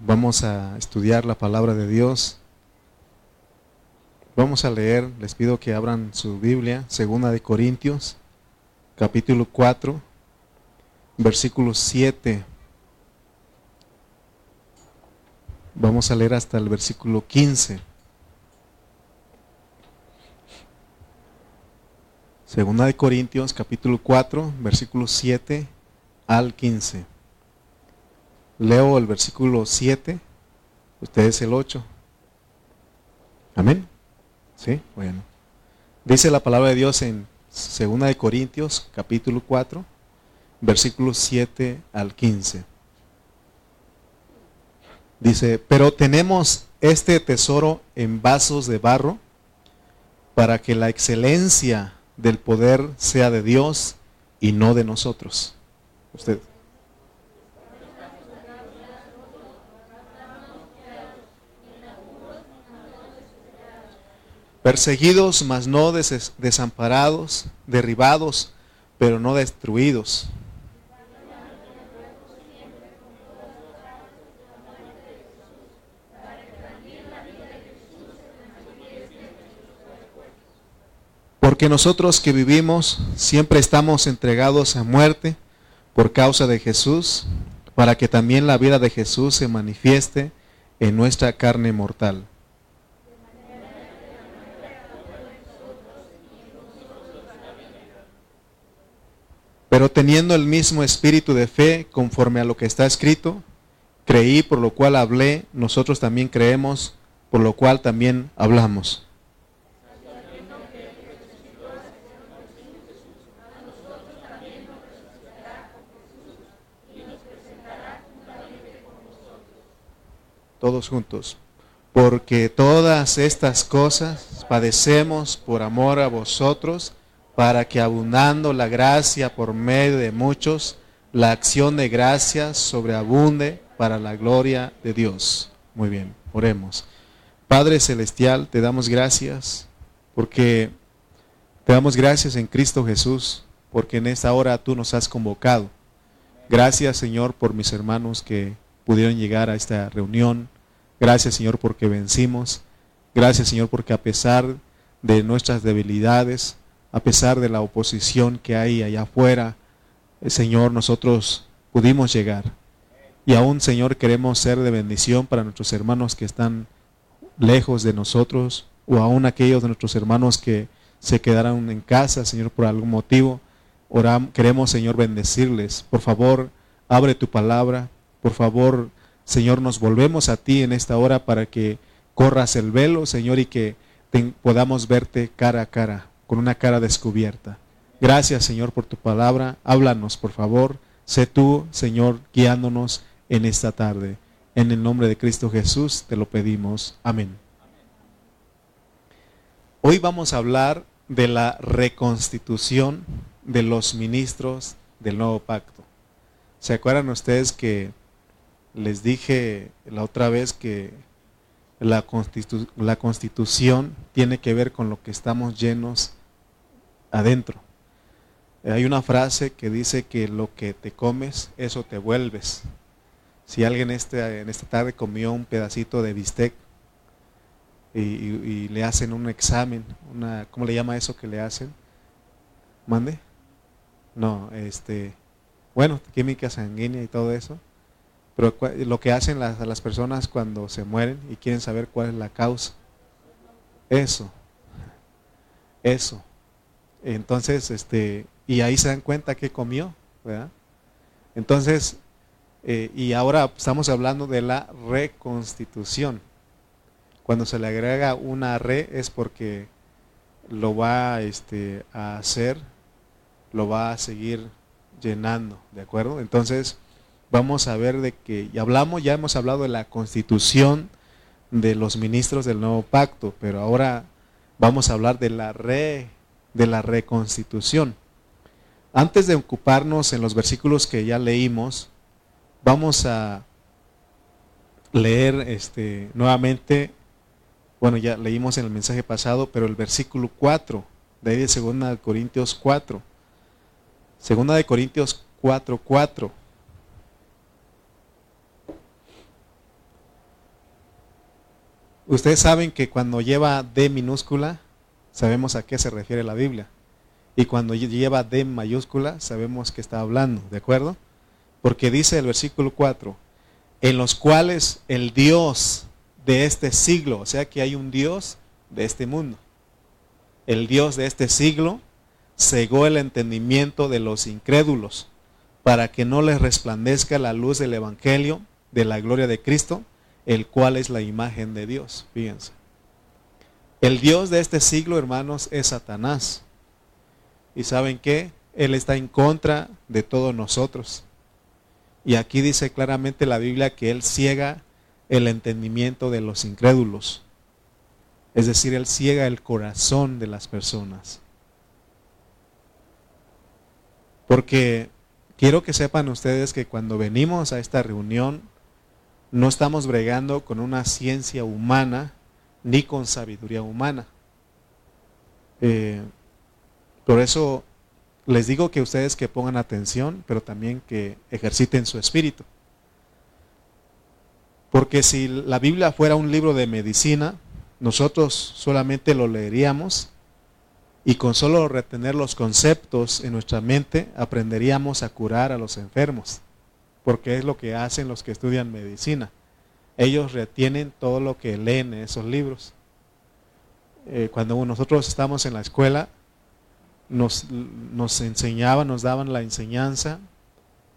Vamos a estudiar la palabra de Dios. Vamos a leer, les pido que abran su Biblia, segunda de Corintios, capítulo 4, versículo 7. Vamos a leer hasta el versículo 15. Segunda de Corintios, capítulo 4, versículo 7 al 15. Leo el versículo 7, ustedes el 8. Amén. ¿Sí? Bueno. Dice la palabra de Dios en Segunda de Corintios, capítulo 4, versículos 7 al 15. Dice, pero tenemos este tesoro en vasos de barro para que la excelencia del poder sea de Dios y no de nosotros. Usted. Perseguidos, mas no desamparados, derribados, pero no destruidos Porque nosotros que vivimos siempre estamos entregados a muerte por causa de Jesús, para que también la vida de Jesús se manifieste en nuestra carne mortal. Pero teniendo el mismo espíritu de fe, conforme a lo que está escrito, creí, por lo cual hablé, nosotros también creemos, por lo cual también hablamos. todos juntos. Porque todas estas cosas padecemos por amor a vosotros, para que abundando la gracia por medio de muchos, la acción de gracias sobreabunde para la gloria de Dios. Muy bien, oremos. Padre Celestial, te damos gracias porque te damos gracias en Cristo Jesús, porque en esta hora tú nos has convocado. Gracias Señor por mis hermanos que pudieron llegar a esta reunión Gracias Señor porque vencimos. Gracias Señor porque a pesar de nuestras debilidades, a pesar de la oposición que hay allá afuera, eh, Señor, nosotros pudimos llegar. Y aún, Señor, queremos ser de bendición para nuestros hermanos que están lejos de nosotros, o aún aquellos de nuestros hermanos que se quedaron en casa, Señor, por algún motivo. Oramos, queremos, Señor, bendecirles. Por favor, abre tu palabra. Por favor, Señor, nos volvemos a ti en esta hora para que corras el velo, Señor, y que podamos verte cara a cara, con una cara descubierta. Gracias, Señor, por tu palabra. Háblanos, por favor. Sé tú, Señor, guiándonos en esta tarde. En el nombre de Cristo Jesús te lo pedimos. Amén. Hoy vamos a hablar de la reconstitución de los ministros del nuevo pacto. ¿Se acuerdan ustedes que les dije la otra vez que la, la constitución tiene que ver con lo que estamos llenos adentro. Hay una frase que dice que lo que te comes, eso te vuelves. Si alguien este, en esta tarde comió un pedacito de bistec y, le hacen un examen, una, ¿cómo le llama eso que le hacen? ¿Mande? No, este, bueno, química sanguínea y todo eso pero lo que hacen las, las personas cuando se mueren y quieren saber cuál es la causa. Eso. Eso. Entonces, este, y ahí se dan cuenta que comió, ¿verdad? Entonces, eh, y ahora estamos hablando de la reconstitución. Cuando se le agrega una re es porque lo va este, a hacer, lo va a seguir llenando, ¿de acuerdo? Entonces, vamos a ver de que, y hablamos, ya hemos hablado de la constitución de los ministros del nuevo pacto, pero ahora vamos a hablar de la re, de la reconstitución. Antes de ocuparnos en los versículos que ya leímos, vamos a leer este nuevamente, bueno, ya leímos en el mensaje pasado, pero el versículo 4, de ahí de 2 Corintios 4. Segunda de Corintios 4, 4 Ustedes saben que cuando lleva D minúscula, sabemos a qué se refiere la Biblia. Y cuando lleva D mayúscula, sabemos que está hablando, ¿de acuerdo? Porque dice el versículo 4, en los cuales el Dios de este siglo, o sea que hay un Dios de este mundo. El Dios de este siglo cegó el entendimiento de los incrédulos para que no les resplandezca la luz del Evangelio de la gloria de Cristo, el cual es la imagen de Dios. Fíjense. El Dios de este siglo, hermanos, es Satanás. ¿Y saben qué? Él está en contra de todos nosotros. Y aquí dice claramente la Biblia que Él ciega el entendimiento de los incrédulos. Es decir, Él ciega el corazón de las personas. Porque quiero que sepan ustedes que cuando venimos a esta reunión, no estamos bregando con una ciencia humana ni con sabiduría humana. Eh, por eso les digo que ustedes que pongan atención, pero también que ejerciten su espíritu. Porque si la Biblia fuera un libro de medicina, nosotros solamente lo leeríamos y con solo retener los conceptos en nuestra mente aprenderíamos a curar a los enfermos, porque es lo que hacen los que estudian medicina. Ellos retienen todo lo que leen en esos libros. Eh, cuando nosotros estamos en la escuela, nos, nos enseñaban, nos daban la enseñanza,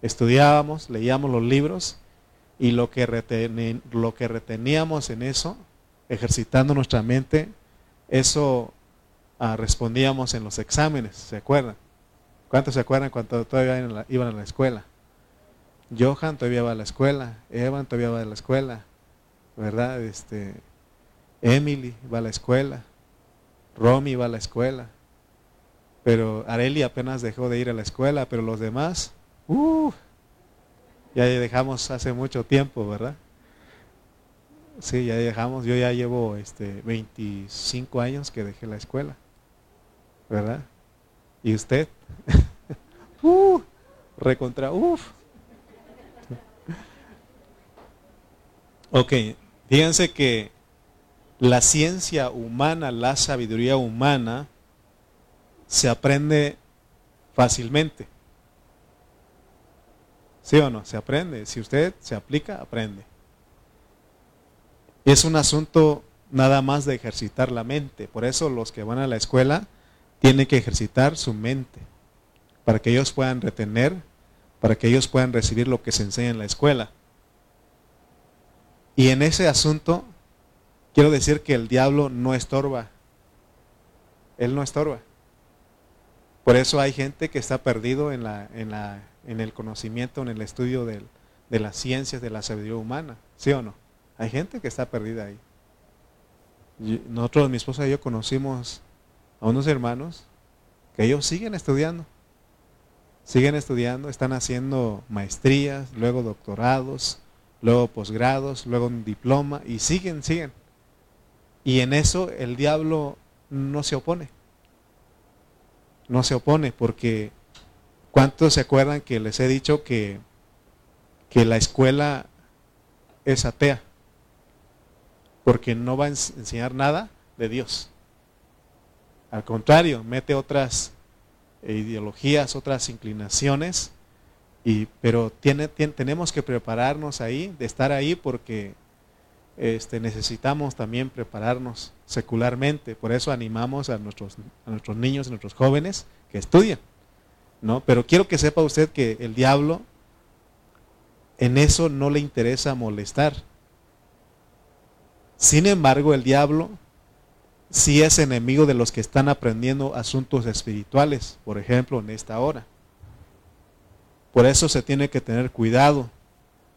estudiábamos, leíamos los libros y lo que, lo que reteníamos en eso, ejercitando nuestra mente, eso ah, respondíamos en los exámenes, ¿se acuerdan? ¿Cuántos se acuerdan cuando todavía iban a la escuela? Johan todavía va a la escuela, Evan todavía va a la escuela, ¿verdad? Este, Emily va a la escuela, Romy va a la escuela, pero Areli apenas dejó de ir a la escuela, pero los demás, uh, ya dejamos hace mucho tiempo, ¿verdad? Sí, ya dejamos, yo ya llevo este 25 años que dejé la escuela, ¿verdad? ¿Y usted? uh, recontra, uff. Ok, fíjense que la ciencia humana, la sabiduría humana, se aprende fácilmente. ¿Sí o no? Se aprende. Si usted se aplica, aprende. Es un asunto nada más de ejercitar la mente. Por eso los que van a la escuela tienen que ejercitar su mente. Para que ellos puedan retener, para que ellos puedan recibir lo que se enseña en la escuela. Y en ese asunto, quiero decir que el diablo no estorba. Él no estorba. Por eso hay gente que está perdido en, la, en, la, en el conocimiento, en el estudio de las ciencias, de la sabiduría humana. ¿Sí o no? Hay gente que está perdida ahí. nosotros, mi esposa y yo conocimos a unos hermanos que ellos siguen estudiando. Siguen estudiando, están haciendo maestrías, luego doctorados, luego posgrados, luego un diploma y siguen, siguen. Y en eso el diablo no se opone no se opone, porque ¿cuántos se acuerdan que les he dicho que, que la escuela es atea? Porque no va a enseñar nada de Dios. Al contrario, mete otras ideologías, otras inclinaciones, y, pero tenemos que prepararnos ahí, de estar ahí, porque este, necesitamos también prepararnos secularmente. Por eso animamos a nuestros, a nuestros niños, a nuestros jóvenes que estudien. ¿no? Pero quiero que sepa usted que el diablo en eso no le interesa molestar. Sin embargo, el diablo sí es enemigo de los que están aprendiendo asuntos espirituales, por ejemplo, en esta hora. Por eso se tiene que tener cuidado,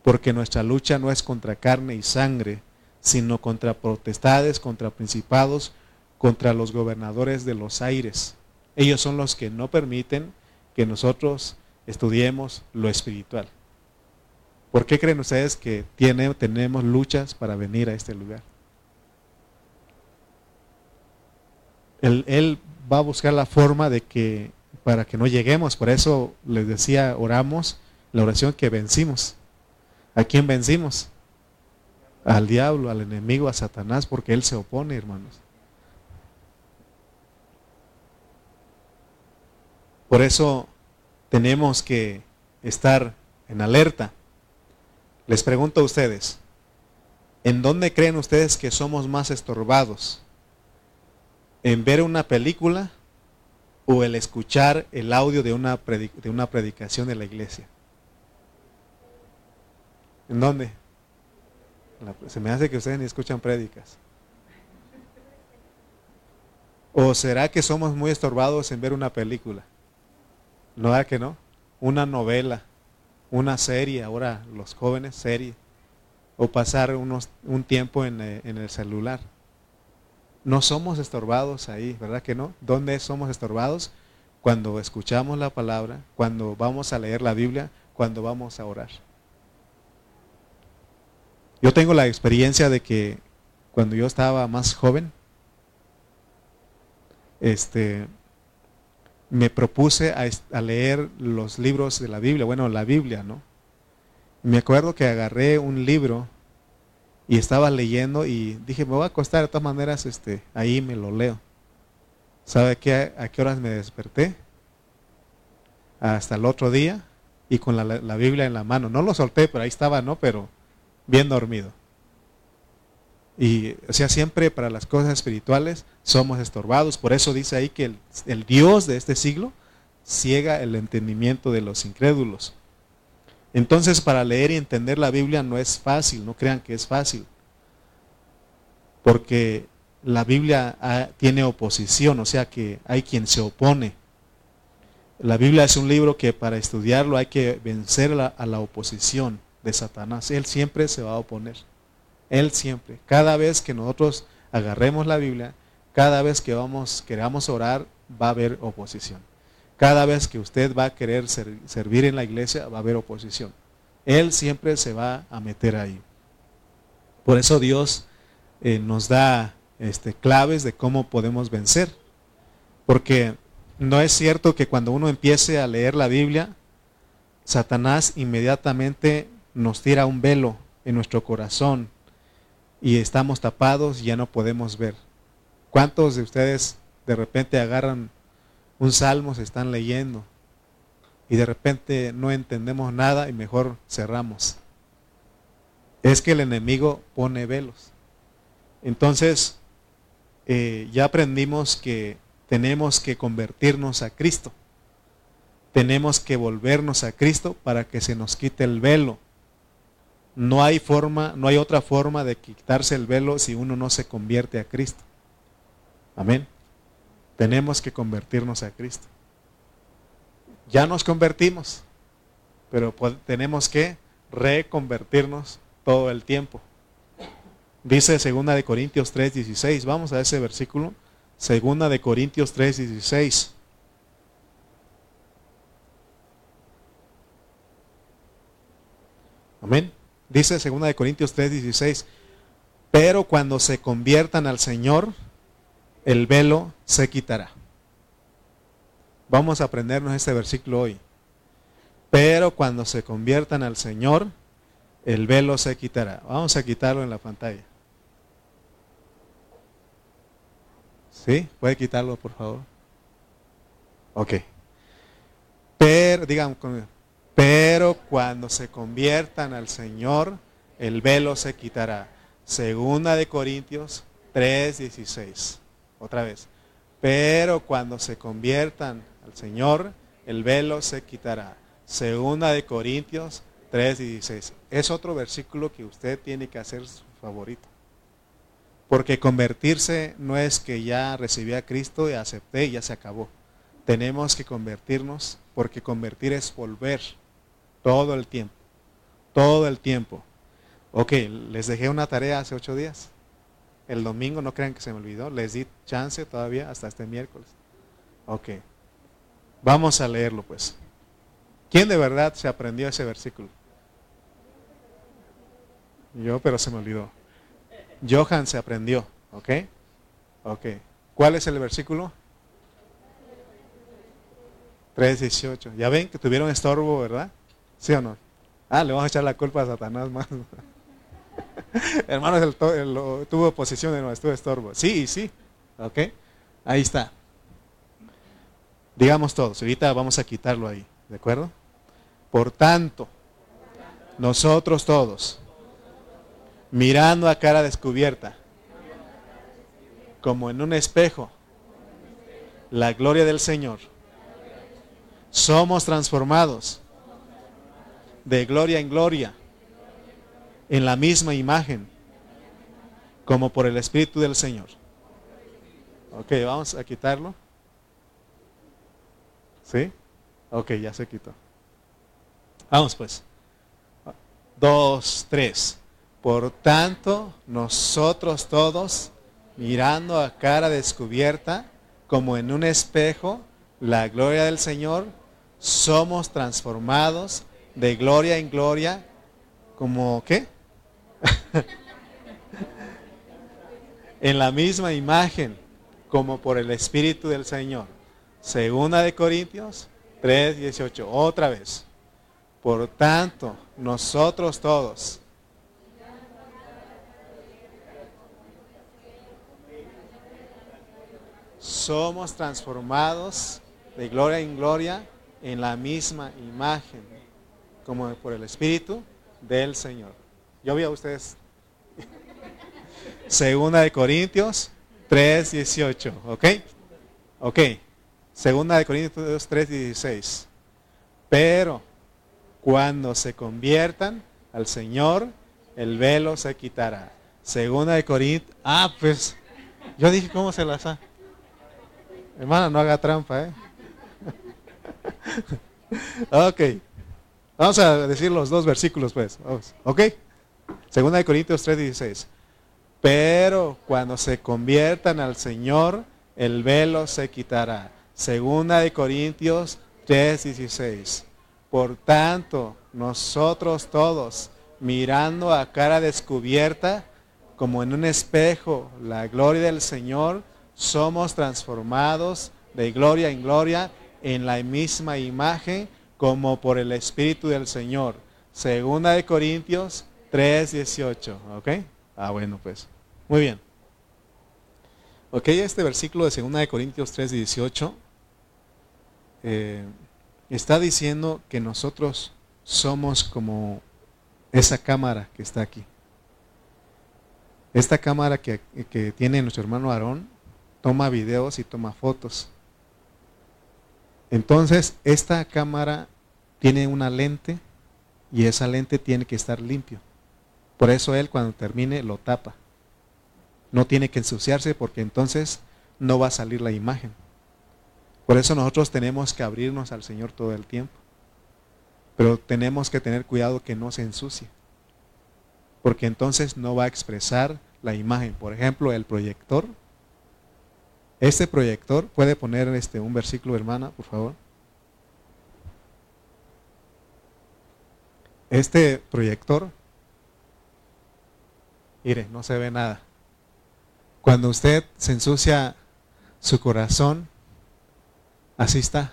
porque nuestra lucha no es contra carne y sangre, sino contra potestades, contra principados, contra los gobernadores de los aires. Ellos son los que no permiten que nosotros estudiemos lo espiritual. ¿Por qué creen ustedes que tiene, tenemos luchas para venir a este lugar? Él, él, va a buscar la forma de que, para que no lleguemos. Por eso les decía, oramos la oración que vencimos. ¿A quién vencimos? al diablo, al enemigo, a Satanás, porque él se opone, hermanos. Por eso tenemos que estar en alerta. Les pregunto a ustedes, ¿en dónde creen ustedes que somos más estorbados? ¿En ver una película o el escuchar el audio de una, de una predicación de la iglesia? ¿En dónde? Se me hace que ustedes ni escuchan prédicas. ¿O será que somos muy estorbados en ver una película? ¿No da que no? Una novela, una serie, ahora los jóvenes, serie. O pasar unos, un tiempo en, eh, en el celular. No somos estorbados ahí, ¿verdad que no? ¿Dónde somos estorbados? Cuando escuchamos la palabra, cuando vamos a leer la Biblia, cuando vamos a orar. Yo tengo la experiencia de que cuando yo estaba más joven, este, me propuse a, leer los libros de la Biblia, bueno, la Biblia, ¿no? Me acuerdo que agarré un libro y estaba leyendo y dije, me voy a acostar de todas maneras, este, ahí me lo leo. ¿Sabe qué, a qué horas me desperté? Hasta el otro día y con la, la Biblia en la mano. No lo solté, pero ahí estaba, ¿no? Pero bien dormido. Y o sea, siempre para las cosas espirituales somos estorbados. Por eso dice ahí que el, Dios de este siglo ciega el entendimiento de los incrédulos. Entonces, para leer y entender la Biblia no es fácil, no crean que es fácil. Porque la Biblia ah, tiene oposición, o sea que hay quien se opone. La Biblia es un libro que para estudiarlo hay que vencer a la oposición de Satanás. Él siempre se va a oponer. Él siempre. Cada vez que nosotros agarremos la Biblia, cada vez que vamos, queramos orar, va a haber oposición. Cada vez que usted va a querer servir en la iglesia, va a haber oposición. Él siempre se va a meter ahí. Por eso Dios eh, nos da este, claves de cómo podemos vencer. Porque no es cierto que cuando uno empiece a leer la Biblia, Satanás inmediatamente nos tira un velo en nuestro corazón y estamos tapados y ya no podemos ver. ¿Cuántos de ustedes de repente agarran un salmo, se están leyendo y de repente no entendemos nada y mejor cerramos? Es que el enemigo pone velos. Entonces, eh, ya aprendimos que tenemos que convertirnos a Cristo. Tenemos que volvernos a Cristo para que se nos quite el velo no hay forma, no hay otra forma de quitarse el velo si uno no se convierte a Cristo. Amén. Tenemos que convertirnos a Cristo. Ya nos convertimos, pero tenemos que reconvertirnos todo el tiempo. Dice segunda de Corintios 3:16. Vamos a ese versículo. Segunda de Corintios 3:16. Amén. Dice 2 Corintios 3:16, pero cuando se conviertan al Señor, el velo se quitará. Vamos a aprendernos este versículo hoy. Pero cuando se conviertan al Señor, el velo se quitará. Vamos a quitarlo en la pantalla. ¿Sí? ¿Puede quitarlo, por favor? Ok. Pero, digan. Pero cuando se conviertan al Señor, el velo se quitará. Segunda de Corintios 3:16. Otra vez. Pero cuando se conviertan al Señor, el velo se quitará. Segunda de Corintios 3:16. Es otro versículo que usted tiene que hacer su favorito. Porque convertirse no es que ya recibí a Cristo y acepté y ya se acabó. Tenemos que convertirnos porque convertir es volver todo el tiempo. Todo el tiempo. Ok, les dejé una tarea hace ocho días. El domingo, no crean que se me olvidó. Les di chance todavía hasta este miércoles. Ok. Vamos a leerlo pues. ¿Quién de verdad se aprendió ese versículo? Yo, pero se me olvidó. Johan se aprendió. ¿Ok? Ok. ¿Cuál es el versículo? 3.18. Ya ven que tuvieron estorbo, ¿verdad? ¿Sí o no? Ah, le vamos a echar la culpa a Satanás más. Hermanos, tuvo posición de estuvo estorbo. Sí, sí. Ok. Ahí está. Digamos todos. Ahorita vamos a quitarlo ahí. ¿De acuerdo? Por tanto, nosotros todos, mirando a cara descubierta, como en un espejo, la gloria del Señor, somos transformados de gloria en gloria en la misma imagen, como por el Espíritu del Señor. Ok, vamos a quitarlo. ¿Sí? Ok, ya se quitó. Vamos pues. Dos, tres. Por tanto, nosotros todos, mirando a cara descubierta, como en un espejo, la gloria del Señor, somos transformados de gloria en gloria, como qué? En la misma imagen, como por el Espíritu del Señor. Segunda de Corintios 3, 18. Otra vez. Por tanto, nosotros todos, somos transformados de gloria en gloria en la misma imagen, como por el Espíritu del Señor. Yo vi a ustedes. Segunda de Corintios 3, 18, ¿ok? Ok. Segunda de Corintios 3, 16. Pero cuando se conviertan al Señor, el velo se quitará. Segunda de Corintios. Ah, pues yo dije, ¿cómo se las ha? Hermana, no haga trampa, ¿eh? ok. Vamos a decir los dos versículos, pues. ¿Ok? Segunda de Corintios 3:16. Pero cuando se conviertan al Señor, el velo se quitará. Segunda de Corintios 3:16. Por tanto, nosotros todos, mirando a cara descubierta, como en un espejo, la gloria del Señor, somos transformados de gloria en gloria en la misma imagen como por el Espíritu del Señor. Segunda de Corintios 3.18. ¿Ok? Ah, bueno, pues. Muy bien. Ok, este versículo de Segunda de Corintios 3.18 eh, está diciendo que nosotros somos como esa cámara que está aquí. Esta cámara que, que tiene nuestro hermano Aarón toma videos y toma fotos. Entonces, esta cámara tiene una lente y esa lente tiene que estar limpio. Por eso él cuando termine lo tapa. No tiene que ensuciarse porque entonces no va a salir la imagen. Por eso nosotros tenemos que abrirnos al Señor todo el tiempo. Pero tenemos que tener cuidado que no se ensucie. Porque entonces no va a expresar la imagen. Por ejemplo, el proyector este proyector, puede poner este, un versículo, hermana, por favor. Este proyector, mire, no se ve nada. Cuando usted se ensucia su corazón, así está.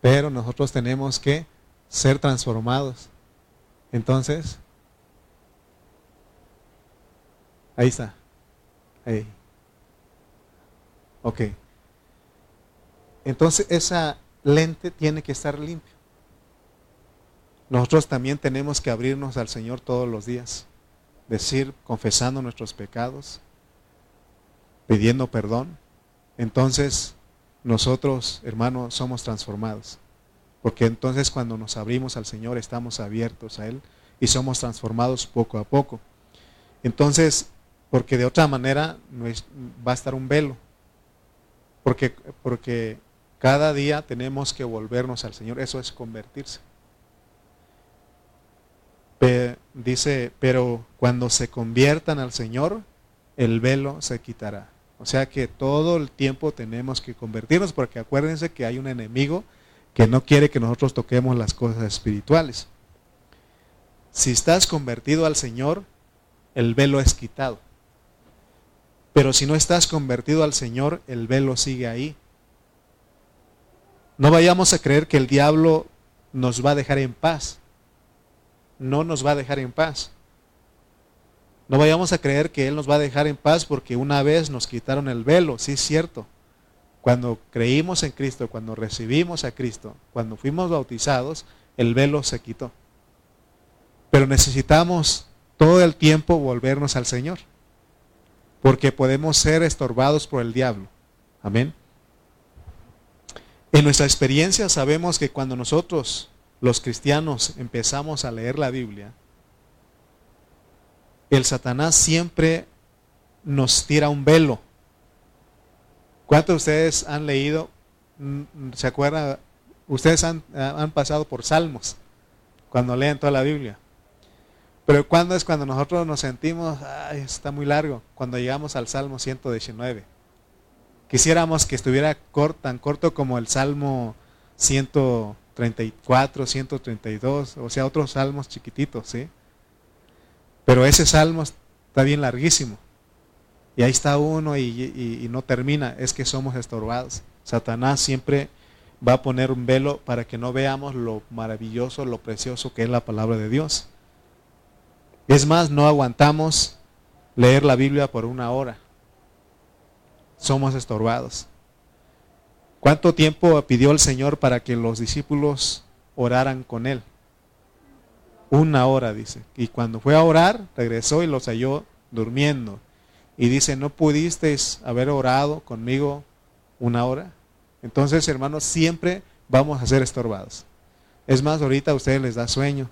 Pero nosotros tenemos que ser transformados. Entonces, ahí está. Ahí. Ok. Entonces esa lente tiene que estar limpia. Nosotros también tenemos que abrirnos al Señor todos los días, decir, confesando nuestros pecados, pidiendo perdón. Entonces nosotros, hermanos, somos transformados. Porque entonces cuando nos abrimos al Señor estamos abiertos a Él y somos transformados poco a poco. Entonces, porque de otra manera va a estar un velo porque, porque cada día tenemos que volvernos al Señor. Eso es convertirse. Dice, pero cuando se conviertan al Señor, el velo se quitará. O sea que todo el tiempo tenemos que convertirnos porque acuérdense que hay un enemigo que no quiere que nosotros toquemos las cosas espirituales. Si estás convertido al Señor, el velo es quitado. Pero si no estás convertido al Señor, el velo sigue ahí. No vayamos a creer que el diablo nos va a dejar en paz. No nos va a dejar en paz. No vayamos a creer que Él nos va a dejar en paz porque una vez nos quitaron el velo, sí es cierto. Cuando creímos en Cristo, cuando recibimos a Cristo, cuando fuimos bautizados, el velo se quitó. Pero necesitamos todo el tiempo volvernos al Señor, porque podemos ser estorbados por el diablo. Amén. En nuestra experiencia sabemos que cuando nosotros, los cristianos, empezamos a leer la Biblia, el Satanás siempre nos tira un velo. ¿Cuántos de ustedes han leído, mm, ¿se acuerdan? Ustedes han, han pasado por salmos cuando leen toda la Biblia. Pero ¿cuándo es cuando nosotros nos sentimos, ay, está muy largo? Cuando llegamos al Salmo 119. Quisiéramos que estuviera tan corto como el Salmo 134, 132, o sea, otros salmos chiquititos, ¿sí? Pero ese salmo está bien larguísimo. Y ahí está uno y, y no termina. Es que somos estorbados. Satanás siempre va a poner un velo para que no veamos lo maravilloso, lo precioso que es la palabra de Dios. Es más, no aguantamos leer la Biblia por una hora somos estorbados. ¿Cuánto tiempo pidió el Señor para que los discípulos oraran con Él? Una hora, dice. Y cuando fue a orar, regresó y los halló durmiendo. Y dice, ¿no pudisteis haber orado conmigo una hora? Entonces, hermanos, siempre vamos a ser estorbados. Es más, ahorita a ustedes les da sueño.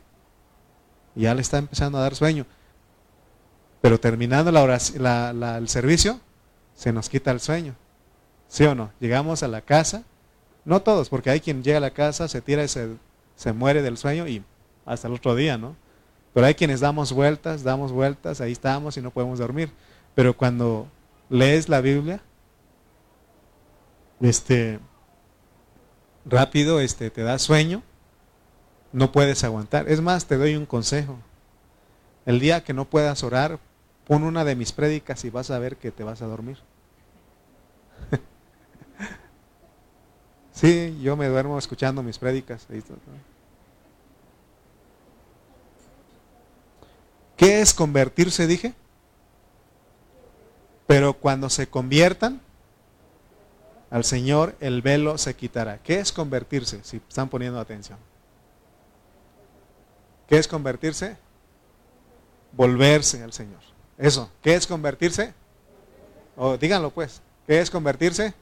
Ya le está empezando a dar sueño. Pero terminando la el servicio, se nos quita el sueño. ¿Sí o no? Llegamos a la casa, no todos, porque hay quien llega a la casa, se tira y se, se muere del sueño y hasta el otro día, ¿no? Pero hay quienes damos vueltas, damos vueltas, ahí estamos y no podemos dormir. Pero cuando lees la Biblia, este, rápido, este, te da sueño, no puedes aguantar. Es más, te doy un consejo. El día que no puedas orar, pon una de mis prédicas y vas a ver que te vas a dormir. Sí, yo me duermo escuchando mis prédicas. ¿Qué es convertirse? Dije. Pero cuando se conviertan al Señor, el velo se quitará. ¿Qué es convertirse? Si están poniendo atención. ¿Qué es convertirse? Volverse al Señor. Eso, ¿qué es convertirse? O díganlo pues, ¿qué es convertirse?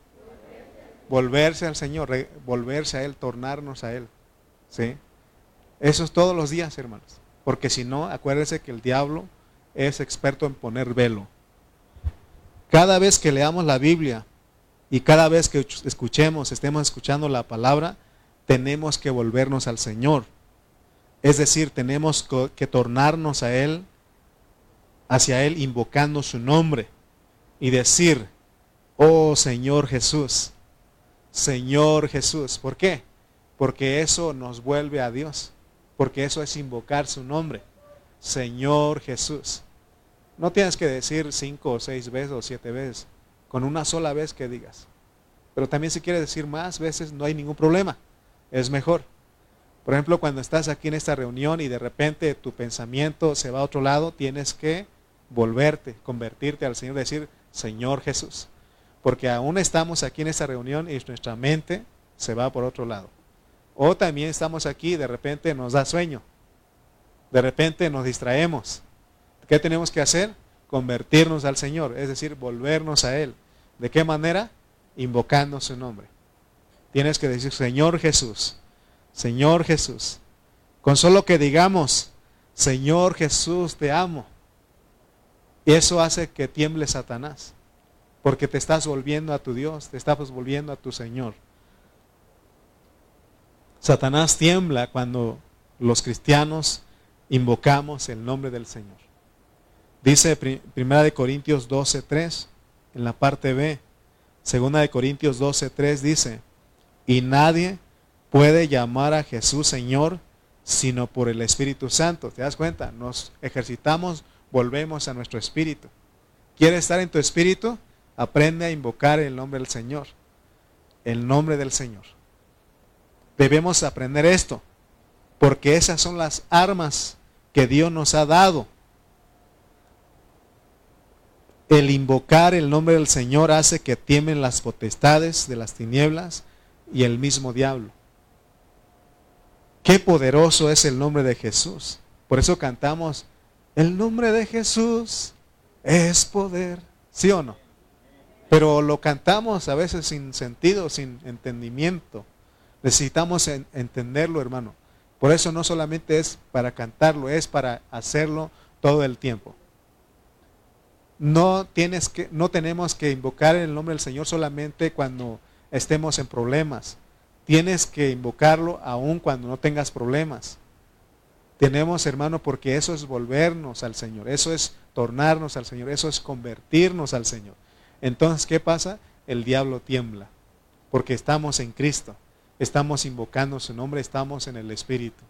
Volverse al Señor, volverse a Él, tornarnos a Él. ¿Sí? Eso es todos los días, hermanos. Porque si no, acuérdense que el diablo es experto en poner velo. Cada vez que leamos la Biblia y cada vez que escuchemos, estemos escuchando la palabra, tenemos que volvernos al Señor. Es decir, tenemos que tornarnos a Él hacia Él invocando su nombre y decir, oh Señor Jesús, Señor Jesús. ¿Por qué? Porque eso nos vuelve a Dios, porque eso es invocar su nombre, Señor Jesús. No tienes que decir cinco o seis veces o siete veces, con una sola vez que digas. Pero también si quieres decir más veces, no hay ningún problema, es mejor. Por ejemplo, cuando estás aquí en esta reunión y de repente tu pensamiento se va a otro lado, tienes que volverte, convertirte al Señor, decir, Señor Jesús. Porque aún estamos aquí en esta reunión y nuestra mente se va por otro lado. O también estamos aquí y de repente nos da sueño. De repente nos distraemos. ¿Qué tenemos que hacer? Convertirnos al Señor, es decir, volvernos a Él. ¿De qué manera? Invocando su nombre. Tienes que decir, Señor Jesús, Señor Jesús. Con solo que digamos, Señor Jesús, te amo y eso hace que tiemble Satanás, porque te estás volviendo a tu Dios, te estás volviendo a tu Señor. Satanás tiembla cuando los cristianos invocamos el nombre del Señor. Dice 1 de Corintios 12:3 en la parte B, 2 de Corintios 12:3 dice, "Y nadie puede llamar a Jesús Señor sino por el Espíritu Santo." ¿Te das cuenta? Nos ejercitamos volvemos a nuestro espíritu. ¿Quieres estar en tu espíritu? Aprende a invocar el nombre del Señor. El nombre del Señor. Debemos aprender esto, porque esas son las armas que Dios nos ha dado. el invocar el nombre del Señor hace que temen las potestades de las tinieblas y el mismo diablo. Qué poderoso es el nombre de Jesús. Por eso cantamos, el nombre de Jesús es poder. ¿Sí o no? Pero lo cantamos a veces sin sentido, sin entendimiento. Necesitamos entenderlo, hermano. Por eso no solamente es para cantarlo, es para hacerlo todo el tiempo. No, tienes que, no tenemos que invocar el nombre del Señor solamente cuando estemos en problemas. Tienes que invocarlo aún cuando no tengas problemas. Tenemos, hermano, porque eso es volvernos al Señor, eso es tornarnos al Señor, eso es convertirnos al Señor. Entonces, ¿qué pasa? El diablo tiembla, porque estamos en Cristo, estamos invocando su nombre, estamos en el Espíritu.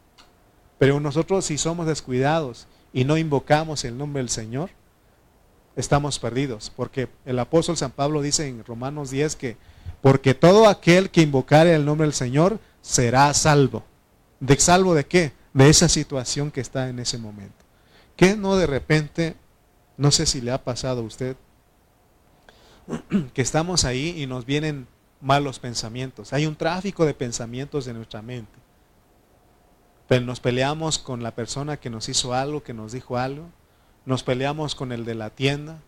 Pero nosotros si somos descuidados y no invocamos el nombre del Señor, estamos perdidos, porque el apóstol San Pablo dice en Romanos 10 que, porque todo aquel que invocare el nombre del Señor será salvo. ¿De salvo de qué? De esa situación que está en ese momento. Que no de repente, no sé si le ha pasado a usted, que estamos ahí y nos vienen malos pensamientos. Hay un tráfico de pensamientos de nuestra mente. Pero nos peleamos con la persona que nos hizo algo, que nos dijo algo nos peleamos con el de la tienda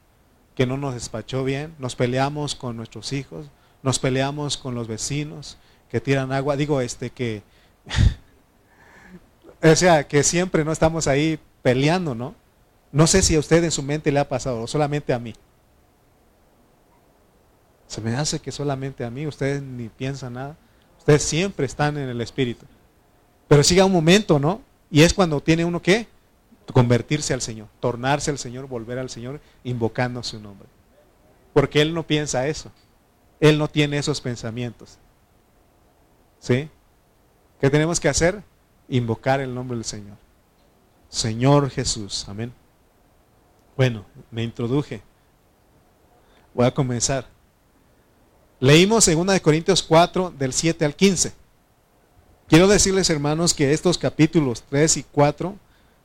que no nos despachó bien, nos peleamos con nuestros hijos, nos peleamos con los vecinos que tiran agua, digo este que o sea, que siempre no estamos ahí peleando, ¿no? No sé si a usted en su mente le ha pasado, o solamente a mí. Se me hace que solamente a mí, ustedes ni piensan nada. Ustedes siempre están en el espíritu. Pero siga un momento, ¿no? Y es cuando tiene uno que convertirse al Señor, tornarse al Señor, volver al Señor, invocando su nombre. Porque Él no piensa eso. Él no tiene esos pensamientos. ¿Sí? ¿Qué tenemos que hacer? Invocar el nombre del Señor. Señor Jesús. Amén. Bueno, me introduje. Voy a comenzar. Leímos 2 Corintios 4 del 7 al 15. Quiero decirles, hermanos, que estos capítulos 3 y 4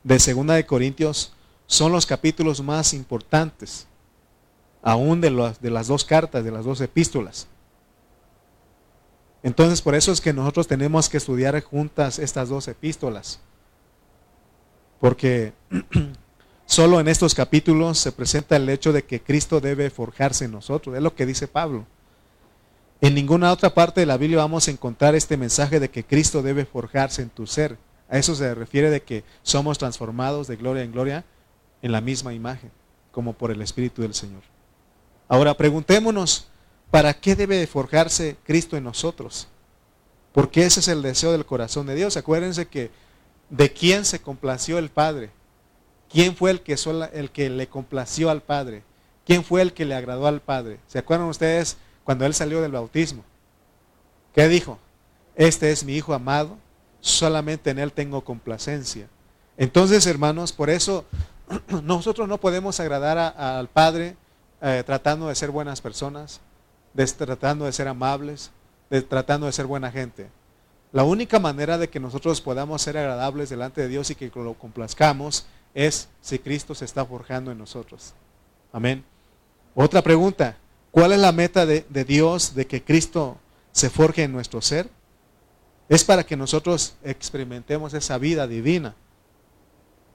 de Segunda de Corintios son los capítulos más importantes, aún de, de las dos cartas, de las dos epístolas. Entonces, por eso es que nosotros tenemos que estudiar juntas estas dos epístolas. Porque solo en estos capítulos se presenta el hecho de que Cristo debe forjarse en nosotros. Es lo que dice Pablo. En ninguna otra parte de la Biblia vamos a encontrar este mensaje de que Cristo debe forjarse en tu ser. A eso se refiere de que somos transformados de gloria en gloria en la misma imagen, como por el Espíritu del Señor. Ahora preguntémonos, ¿para qué debe forjarse Cristo en nosotros? Porque ese es el deseo del corazón de Dios. Acuérdense que de quién se complació el Padre. ¿Quién fue el que, el que le complació al Padre? ¿Quién fue el que le agradó al Padre? ¿Se acuerdan ustedes cuando Él salió del bautismo? ¿Qué dijo? Este es mi Hijo amado, solamente en Él tengo complacencia. Entonces, hermanos, por eso nosotros no podemos agradar al Padre eh, tratando de ser buenas personas, tratando de ser amables, tratando de ser buena gente. La única manera de que nosotros podamos ser agradables delante de Dios y que lo complazcamos es si Cristo se está forjando en nosotros. Amén. Otra pregunta, ¿cuál es la meta de Dios de que Cristo se forje en nuestro ser? Es para que nosotros experimentemos esa vida divina.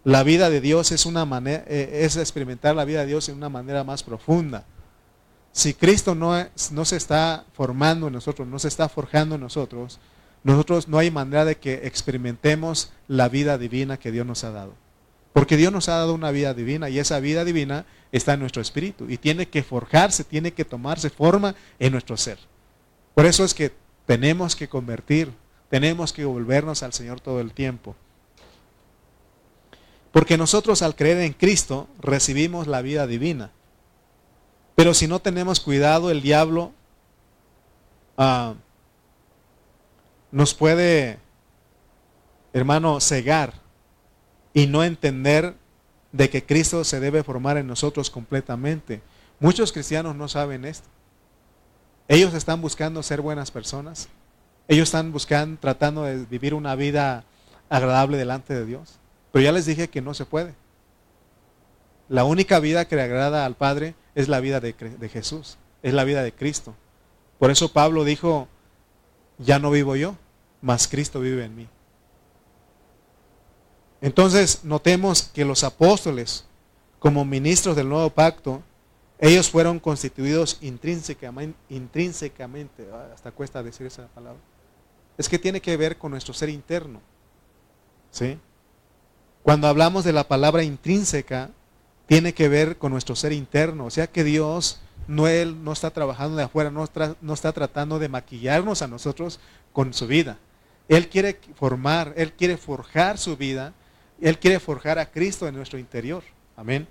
La vida de Dios es una manera, eh, es experimentar la vida de Dios en una manera más profunda. Si Cristo no, no se está formando en nosotros, no se está forjando en nosotros, nosotros no hay manera de que experimentemos la vida divina que Dios nos ha dado. Porque Dios nos ha dado una vida divina y esa vida divina está en nuestro espíritu y tiene que forjarse, tiene que tomarse forma en nuestro ser. Por eso es que tenemos que convertir tenemos que volvernos al Señor todo el tiempo. Porque nosotros al creer en Cristo recibimos la vida divina. Pero si no tenemos cuidado, el diablo ah, nos puede, hermano, cegar y no entender de que Cristo se debe formar en nosotros completamente. Muchos cristianos no saben esto. Ellos están buscando ser buenas personas. Ellos están buscando, tratando de vivir una vida agradable delante de Dios. Pero ya les dije que no se puede. La única vida que le agrada al Padre es la vida de, de Jesús, es la vida de Cristo. Por eso Pablo dijo, ya no vivo yo, mas Cristo vive en mí. Entonces notemos que los apóstoles, como ministros del nuevo pacto, ellos fueron constituidos intrínsecamente, ah, hasta cuesta decir esa palabra. Es que tiene que ver con nuestro ser interno. ¿Sí? Cuando hablamos de la palabra intrínseca, tiene que ver con nuestro ser interno. O sea que Dios no, él no está trabajando de afuera, no está tratando de maquillarnos a nosotros con su vida. Él quiere formar, Él quiere forjar su vida, Él quiere forjar a Cristo en nuestro interior. Amén.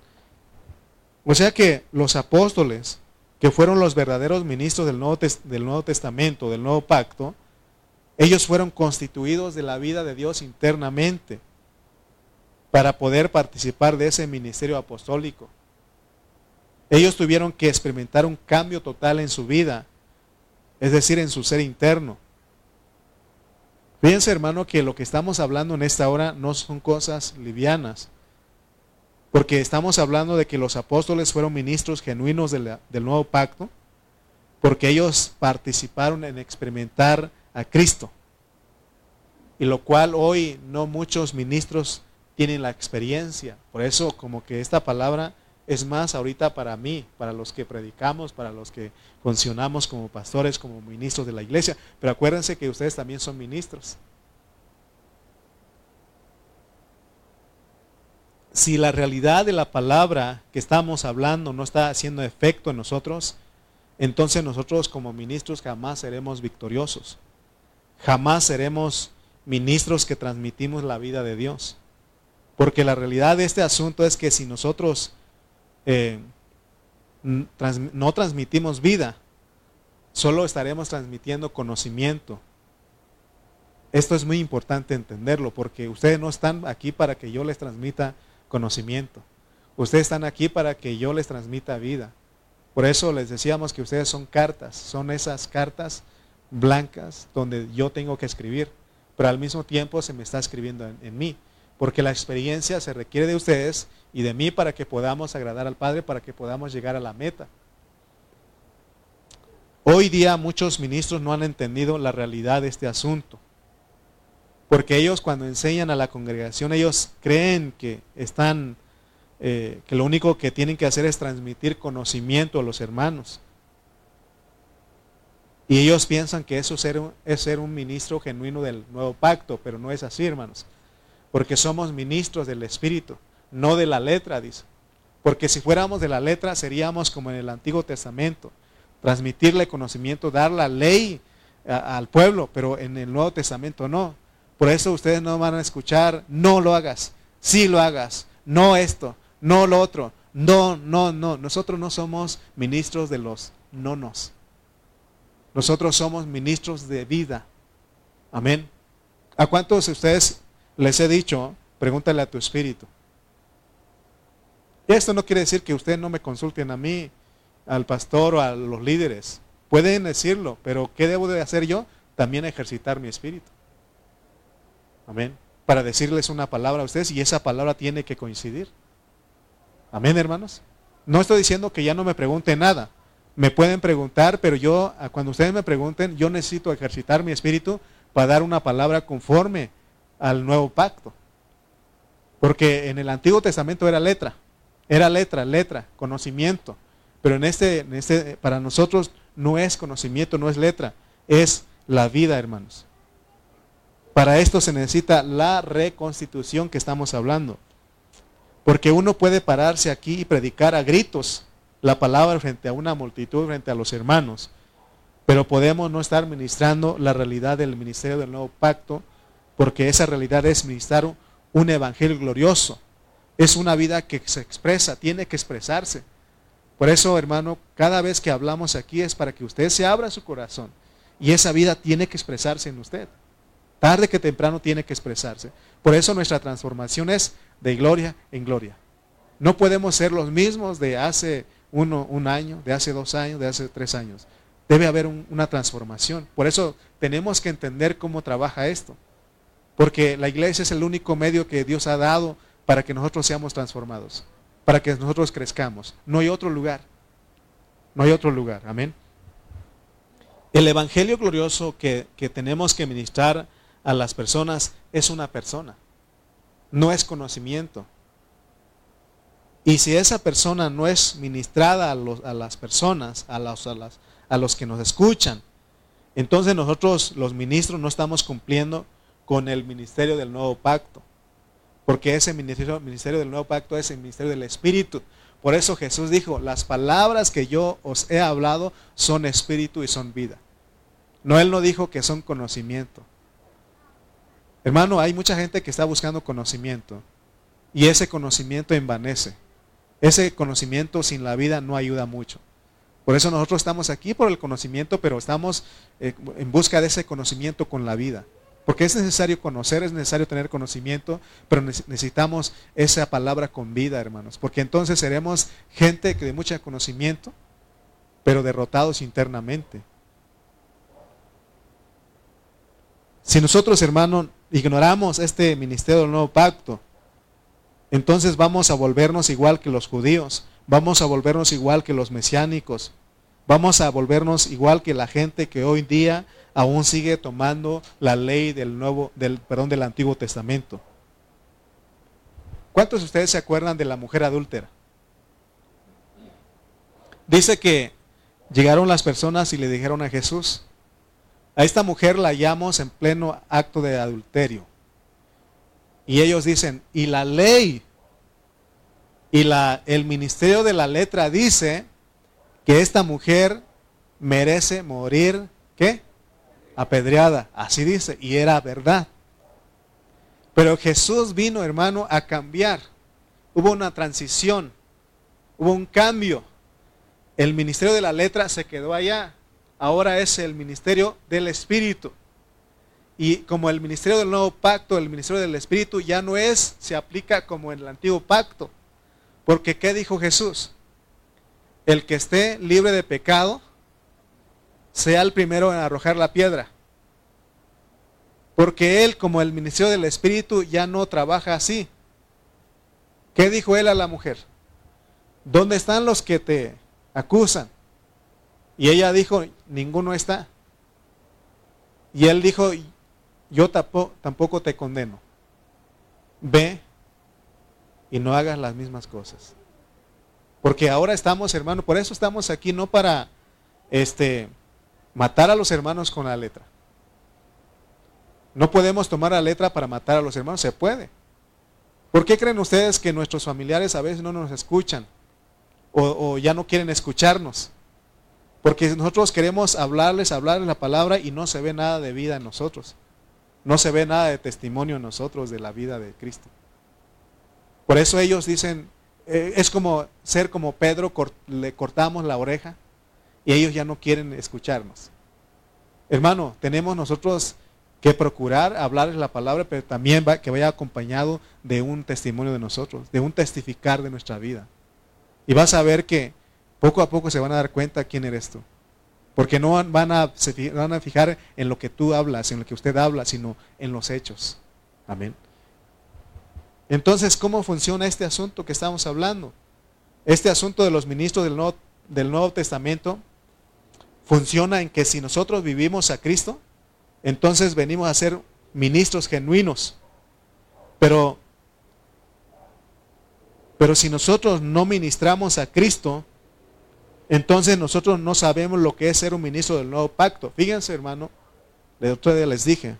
O sea que los apóstoles, que fueron los verdaderos ministros del Nuevo, Testamento, del Nuevo Pacto, ellos fueron constituidos de la vida de Dios internamente para poder participar de ese ministerio apostólico. Ellos tuvieron que experimentar un cambio total en su vida, es decir, en su ser interno. Fíjense, hermano, que lo que estamos hablando en esta hora no son cosas livianas. Porque estamos hablando de que los apóstoles fueron ministros genuinos del nuevo pacto, porque ellos participaron en experimentar a Cristo. Y lo cual hoy no muchos ministros tienen la experiencia. Por eso como que esta palabra es más ahorita para mí, para los que predicamos, para los que funcionamos como pastores, como ministros de la iglesia. Pero acuérdense que ustedes también son ministros. si la realidad de la palabra que estamos hablando no está haciendo efecto en nosotros, entonces nosotros como ministros jamás seremos victoriosos. Jamás seremos ministros que transmitimos la vida de Dios. Porque la realidad de este asunto es que si nosotros eh, no transmitimos vida, solo estaremos transmitiendo conocimiento. Esto es muy importante entenderlo porque ustedes no están aquí para que yo les transmita conocimiento. Ustedes están aquí para que yo les transmita vida. Por eso les decíamos que ustedes son cartas, son esas cartas blancas donde yo tengo que escribir, pero al mismo tiempo se me está escribiendo en, mí, porque la experiencia se requiere de ustedes y de mí para que podamos agradar al Padre, para que podamos llegar a la meta. Hoy día muchos ministros no han entendido la realidad de este asunto. Porque ellos cuando enseñan a la congregación, ellos creen que están, eh, que lo único que tienen que hacer es transmitir conocimiento a los hermanos. Y ellos piensan que eso es ser, es ser un ministro genuino del nuevo pacto, pero no es así, hermanos. Porque somos ministros del Espíritu, no de la letra, dice. Porque si fuéramos de la letra, seríamos como en el Antiguo Testamento, transmitirle conocimiento, dar la ley al pueblo, pero en el Nuevo Testamento no. Por eso ustedes no van a escuchar, no lo hagas, sí lo hagas, no esto, no lo otro, no, no, no. Nosotros no somos ministros de los nonos. Nosotros somos ministros de vida. Amén. ¿A cuántos de ustedes les he dicho, pregúntale a tu espíritu? Esto no quiere decir que ustedes no me consulten a mí, al pastor o a los líderes. Pueden decirlo, pero ¿qué debo de hacer yo? También ejercitar mi espíritu. Amén. Para decirles una palabra a ustedes y esa palabra tiene que coincidir. Amén, hermanos. No estoy diciendo que ya no me pregunten nada. Me pueden preguntar, pero yo, cuando ustedes me pregunten, yo necesito ejercitar mi espíritu para dar una palabra conforme al nuevo pacto. Porque en el Antiguo Testamento era letra, era letra, letra, conocimiento. Pero en este, en este, para nosotros no es conocimiento, no es letra, es la vida, hermanos. Para esto se necesita la reconstitución que estamos hablando. Porque uno puede pararse aquí y predicar a gritos la palabra frente a una multitud, frente a los hermanos. Pero podemos no estar ministrando la realidad del ministerio del nuevo pacto, porque esa realidad es ministrar un evangelio glorioso. Es una vida que se expresa, tiene que expresarse. Por eso, hermano, cada vez que hablamos aquí es para que usted se abra su corazón y esa vida tiene que expresarse en usted. Tarde que temprano tiene que expresarse. Por eso nuestra transformación es de gloria en gloria. No podemos ser los mismos de hace uno, un año, de hace dos años, de hace tres años. Debe haber una transformación. Por eso tenemos que entender cómo trabaja esto. Porque la iglesia es el único medio que Dios ha dado para que nosotros seamos transformados, para que nosotros crezcamos. No hay otro lugar. No hay otro lugar. Amén. El Evangelio glorioso que, que tenemos que ministrar a las personas es una persona. No es conocimiento. Y si esa persona no es ministrada a, los, a las personas, a los, a, las, a los que nos escuchan, entonces nosotros los ministros no estamos cumpliendo con el ministerio del nuevo pacto. Porque ese ministerio, ministerio del nuevo pacto es el ministerio del Espíritu. Por eso Jesús dijo, las palabras que yo os he hablado son espíritu y son vida. No, Él no dijo que son conocimiento. Hermano, hay mucha gente que está buscando conocimiento y ese conocimiento envanece. Ese conocimiento sin la vida no ayuda mucho. Por eso nosotros estamos aquí por el conocimiento, pero estamos eh, en busca de ese conocimiento con la vida. Porque es necesario conocer, es necesario tener conocimiento, pero necesitamos esa palabra con vida, hermanos. Porque entonces seremos gente de mucho conocimiento, pero derrotados internamente. Si nosotros, hermanos, ignoramos este ministerio del nuevo pacto, entonces vamos a volvernos igual que los judíos, vamos a volvernos igual que los mesiánicos, vamos a volvernos igual que la gente que hoy día aún sigue tomando la ley del nuevo, del, perdón, del Antiguo Testamento. ¿Cuántos de ustedes se acuerdan de la mujer adúltera? Dice que llegaron las personas y le dijeron a Jesús, a esta mujer la hallamos en pleno acto de adulterio. Y ellos dicen, y la ley y la, el ministerio de la letra dice que esta mujer merece morir, ¿qué? Apedreada, así dice, y era verdad. Pero Jesús vino, hermano, a cambiar. Hubo una transición, hubo un cambio. El ministerio de la letra se quedó allá. Ahora es el ministerio del Espíritu. Y como el ministerio del nuevo pacto, el ministerio del Espíritu ya no es, se aplica como en el antiguo pacto. Porque ¿qué dijo Jesús? El que esté libre de pecado, sea el primero en arrojar la piedra. Porque él, como el ministerio del Espíritu, ya no trabaja así. ¿Qué dijo él a la mujer? ¿Dónde están los que te acusan? Y ella dijo, ninguno está. Y él dijo, yo tampoco te condeno. Ve y no hagas las mismas cosas. Porque ahora estamos, hermano, por eso estamos aquí, no para este, matar a los hermanos con la letra. No podemos tomar la letra para matar a los hermanos, se puede. ¿Por qué creen ustedes que nuestros familiares a veces no nos escuchan o, ya no quieren escucharnos? Porque nosotros queremos hablarles, hablarles la palabra y no se ve nada de vida en nosotros. No se ve nada de testimonio en nosotros de la vida de Cristo. Por eso ellos dicen, eh, es como ser como Pedro, le cortamos la oreja y ellos ya no quieren escucharnos. Hermano, tenemos nosotros que procurar hablarles la palabra, pero también que vaya acompañado de un testimonio de nosotros, de un testificar de nuestra vida. Y vas a ver que poco a poco se van a dar cuenta quién eres tú. Porque no van a, se van a fijar en lo que tú hablas, en lo que usted habla, sino en los hechos. Amén. Entonces, ¿cómo funciona este asunto que estamos hablando? Este asunto de los ministros del del Nuevo Testamento funciona en que si nosotros vivimos a Cristo, entonces venimos a ser ministros genuinos. Pero, pero si nosotros no ministramos a Cristo, entonces nosotros no sabemos lo que es ser un ministro del nuevo pacto. Fíjense, hermano, de otro día les dije,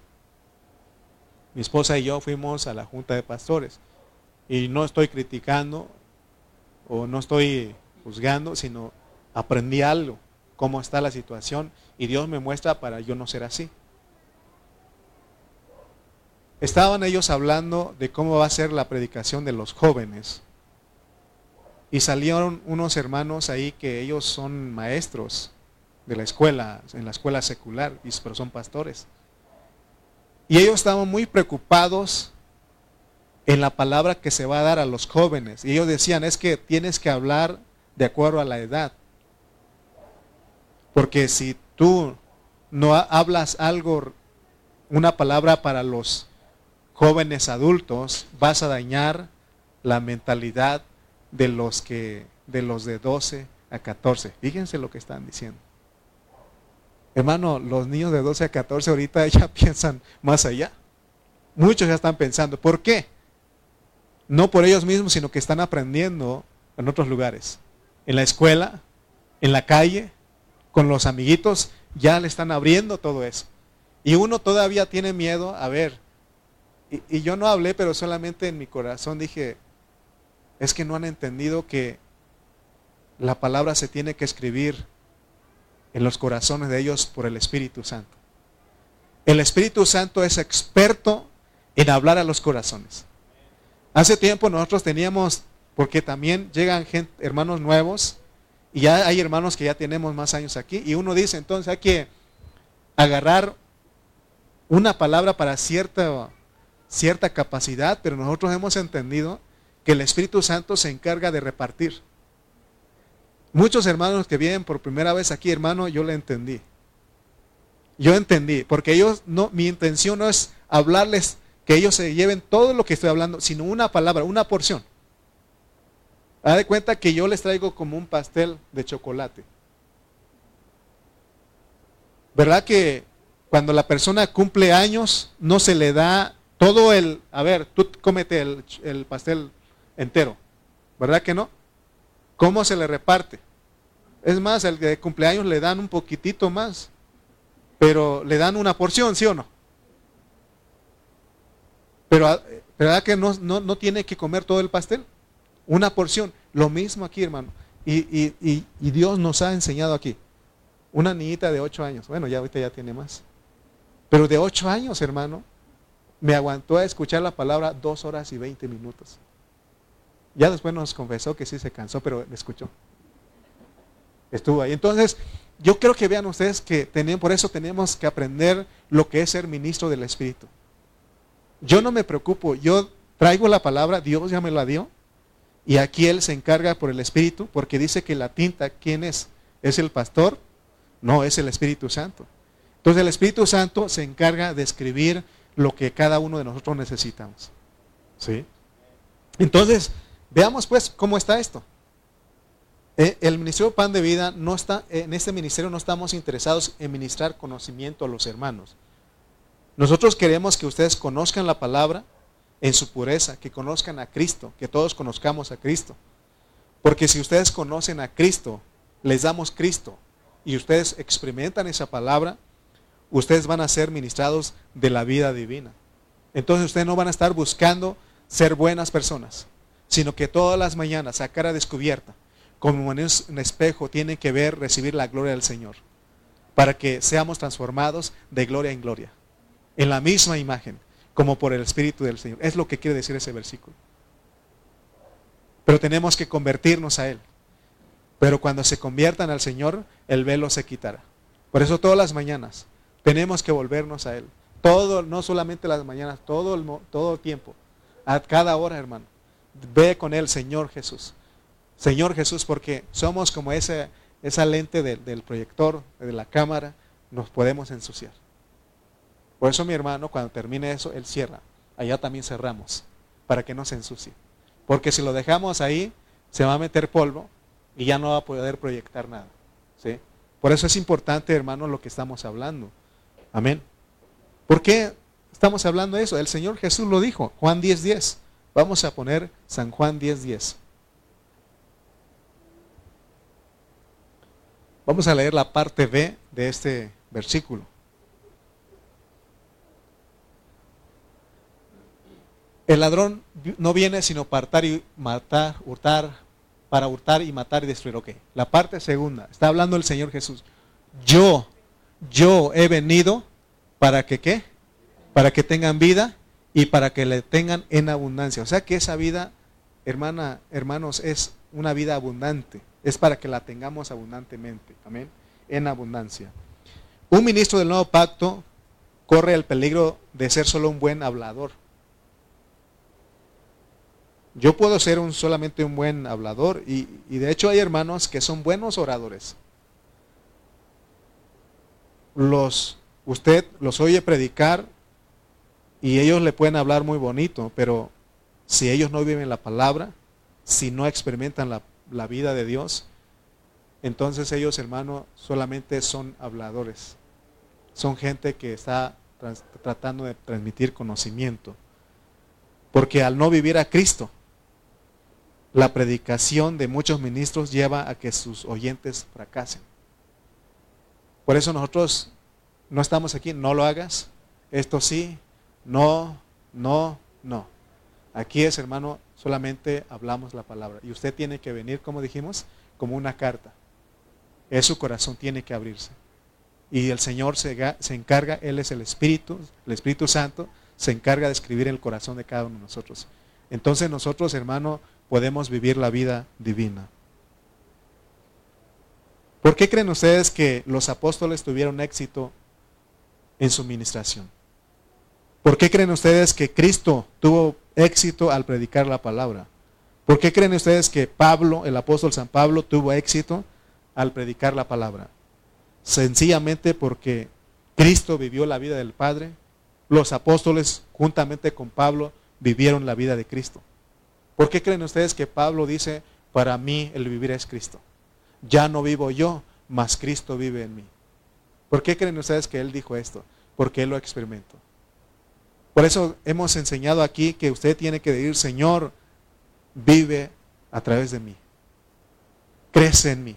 mi esposa y yo fuimos a la junta de pastores y no estoy criticando o no estoy juzgando, sino aprendí algo, cómo está la situación y Dios me muestra para yo no ser así. Estaban ellos hablando de cómo va a ser la predicación de los jóvenes. Y salieron unos hermanos ahí que ellos son maestros de la escuela, en la escuela secular, pero son pastores. Y ellos estaban muy preocupados en la palabra que se va a dar a los jóvenes. Y ellos decían, es que tienes que hablar de acuerdo a la edad. Porque si tú no hablas algo, una palabra para los jóvenes adultos, vas a dañar la mentalidad de los que de los de 12 a 14. Fíjense lo que están diciendo. Hermano, los niños de 12 a 14 ahorita ya piensan más allá. Muchos ya están pensando. ¿Por qué? No por ellos mismos, sino que están aprendiendo en otros lugares. En la escuela, en la calle, con los amiguitos, ya le están abriendo todo eso. Y uno todavía tiene miedo, a ver, y, yo no hablé, pero solamente en mi corazón dije, es que no han entendido que la palabra se tiene que escribir en los corazones de ellos por el Espíritu Santo. El Espíritu Santo es experto en hablar a los corazones. Hace tiempo nosotros teníamos, porque también llegan gente, hermanos nuevos, y ya hay hermanos que ya tenemos más años aquí, y uno dice, entonces hay que agarrar una palabra para cierta, cierta capacidad, pero nosotros hemos entendido que el Espíritu Santo se encarga de repartir. Muchos hermanos que vienen por primera vez aquí, hermano, yo le entendí. Yo entendí, porque ellos no, mi intención no es hablarles que ellos se lleven todo lo que estoy hablando, sino una palabra, una porción. Haz de cuenta que yo les traigo como un pastel de chocolate. ¿Verdad que cuando la persona cumple años no se le da todo el, a ver, tú cómete el, el pastel entero, ¿verdad que no? ¿Cómo se le reparte? Es más, el de cumpleaños le dan un poquitito más, pero le dan una porción, ¿sí o no? Pero ¿verdad que no, no, tiene que comer todo el pastel? Una porción. Lo mismo aquí, hermano. Y, y, y, Dios nos ha enseñado aquí. Una niñita de 8 años. Bueno, ya ahorita ya tiene más. Pero de 8 años, hermano, me aguantó a escuchar la palabra dos horas y 20 minutos. Ya después nos confesó que sí se cansó, pero escuchó. Estuvo ahí. Entonces, yo creo que vean ustedes que por eso tenemos que aprender lo que es ser ministro del Espíritu. Yo no me preocupo, yo traigo la palabra, Dios ya me la dio, y aquí Él se encarga por el Espíritu, porque dice que la tinta, ¿quién es? ¿Es el pastor? No, es el Espíritu Santo. Entonces el Espíritu Santo se encarga de escribir lo que cada uno de nosotros necesitamos. ¿Sí? Entonces, Veamos pues cómo está esto. Eh, el Ministerio Pan de Vida no está, en este ministerio no estamos interesados en ministrar conocimiento a los hermanos. Nosotros queremos que ustedes conozcan la palabra en su pureza, que conozcan a Cristo, que todos conozcamos a Cristo. Porque si ustedes conocen a Cristo, les damos Cristo y ustedes experimentan esa palabra, ustedes van a ser ministrados de la vida divina. Entonces ustedes no van a estar buscando ser buenas personas sino que todas las mañanas a cara descubierta, como en un espejo, tienen que ver, recibir la gloria del Señor, para que seamos transformados de gloria en gloria, en la misma imagen, como por el Espíritu del Señor. Es lo que quiere decir ese versículo. Pero tenemos que convertirnos a Él. Pero cuando se conviertan al Señor, el velo se quitará. Por eso todas las mañanas tenemos que volvernos a Él. Todo, no solamente las mañanas, todo el, todo tiempo. A cada hora, hermano ve con él, Señor Jesús. Señor Jesús, porque somos como esa, esa lente del proyector, de la cámara, nos podemos ensuciar. Por eso mi hermano, cuando termine eso, él cierra. Allá también cerramos, para que no se ensucie. Porque si lo dejamos ahí, se va a meter polvo y ya no va a poder proyectar nada. ¿sí? Por eso es importante, hermano, lo que estamos hablando. Amén. ¿Por qué estamos hablando de eso? El Señor Jesús lo dijo, Juan 10:10. 10. Vamos a poner San Juan 10:10. 10. Vamos a leer la parte B de este versículo. El ladrón no viene sino para hurtar y matar, hurtar, para hurtar y matar y destruir. Ok, la parte segunda, está hablando el Señor Jesús. Yo, yo he venido para que qué? Para que tengan vida y para que le tengan en abundancia. O sea que esa vida, hermana, hermanos, es una vida abundante. Es para que la tengamos abundantemente. Amén. En abundancia. Un ministro del nuevo pacto corre el peligro de ser solo un buen hablador. Yo puedo ser un, solamente un buen hablador y, y de hecho hay hermanos que son buenos oradores. Los, usted los oye predicar y ellos le pueden hablar muy bonito, pero si ellos no viven la palabra, si no experimentan la, vida de Dios, entonces ellos, hermano, solamente son habladores. Son gente que está tratando de transmitir conocimiento. Porque al no vivir a Cristo, la predicación de muchos ministros lleva a que sus oyentes fracasen. Por eso nosotros no estamos aquí, no lo hagas, esto sí, no, no, no. Aquí es, hermano, solamente hablamos la palabra. Y usted tiene que venir, como dijimos, como una carta. Es su corazón, tiene que abrirse. Y el Señor se, se encarga, Él es el Espíritu, el Espíritu Santo, se encarga de escribir el corazón de cada uno de nosotros. Entonces nosotros, hermano, podemos vivir la vida divina. ¿Por qué creen ustedes que los apóstoles tuvieron éxito en su ministración? ¿Por qué creen ustedes que Cristo tuvo éxito al predicar la palabra? ¿Por qué creen ustedes que Pablo, el apóstol San Pablo, tuvo éxito al predicar la palabra? Sencillamente porque Cristo vivió la vida del Padre, los apóstoles juntamente con Pablo vivieron la vida de Cristo. ¿Por qué creen ustedes que Pablo dice, para mí el vivir es Cristo? Ya no vivo yo, mas Cristo vive en mí. ¿Por qué creen ustedes que él dijo esto? Porque él lo experimentó. Por eso hemos enseñado aquí que usted tiene que decir, Señor, vive a través de mí. Crece en mí.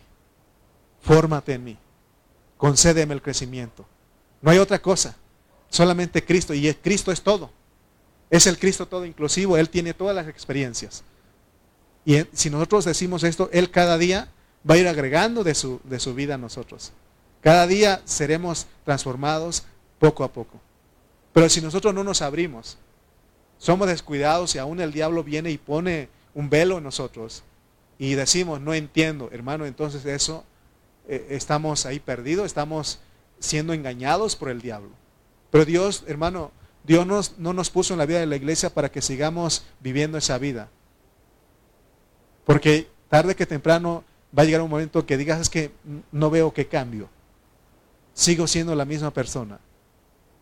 Fórmate en mí. Concédeme el crecimiento. No hay otra cosa. Solamente Cristo. Y Cristo es todo. Es el Cristo todo inclusivo, Él tiene todas las experiencias. Y si nosotros decimos esto, Él cada día va a ir agregando de su, de su vida a nosotros. Cada día seremos transformados poco a poco. Pero si nosotros no nos abrimos, somos descuidados y aún el diablo viene y pone un velo en nosotros y decimos, no entiendo, hermano, entonces eso eh, estamos ahí perdidos, estamos siendo engañados por el diablo. Pero Dios, hermano, Dios no nos puso en la vida de la iglesia para que sigamos viviendo esa vida. Porque tarde que temprano va a llegar un momento que digas es que no veo qué cambio. Sigo siendo la misma persona.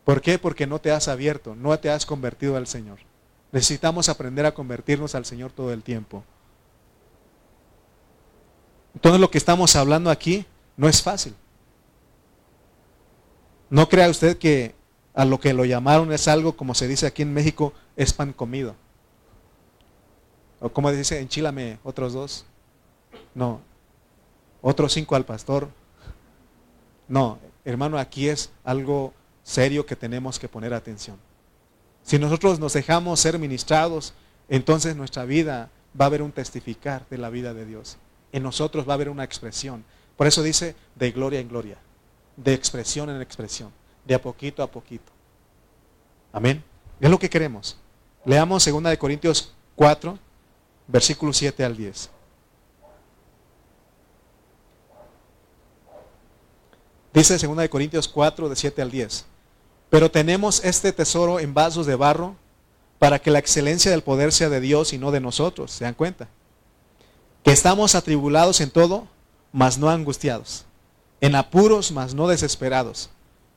¿Por qué? Porque no te has abierto, no te has convertido al Señor. Necesitamos aprender a convertirnos al Señor todo el tiempo. Entonces lo que estamos hablando aquí no es fácil. No crea usted que a lo que lo llamaron es algo, como se dice aquí en México, es pan comido. O como dice, enchílame otros dos. No, otros cinco al pastor. No, hermano, aquí es algo serio que tenemos que poner atención. Si nosotros nos dejamos ser ministrados, entonces nuestra vida va a haber un testificar de la vida de Dios. En nosotros va a haber una expresión. Por eso dice de gloria en gloria, de expresión en expresión de a poquito a poquito. Amén. Es lo que queremos. Leamos 2 Corintios 4, versículos 7 al 10. Dice 2 Corintios 4, de 7 al 10. Pero tenemos este tesoro en vasos de barro para que la excelencia del poder sea de Dios y no de nosotros. ¿Se dan cuenta? Que estamos atribulados en todo, mas no angustiados. En apuros, mas no desesperados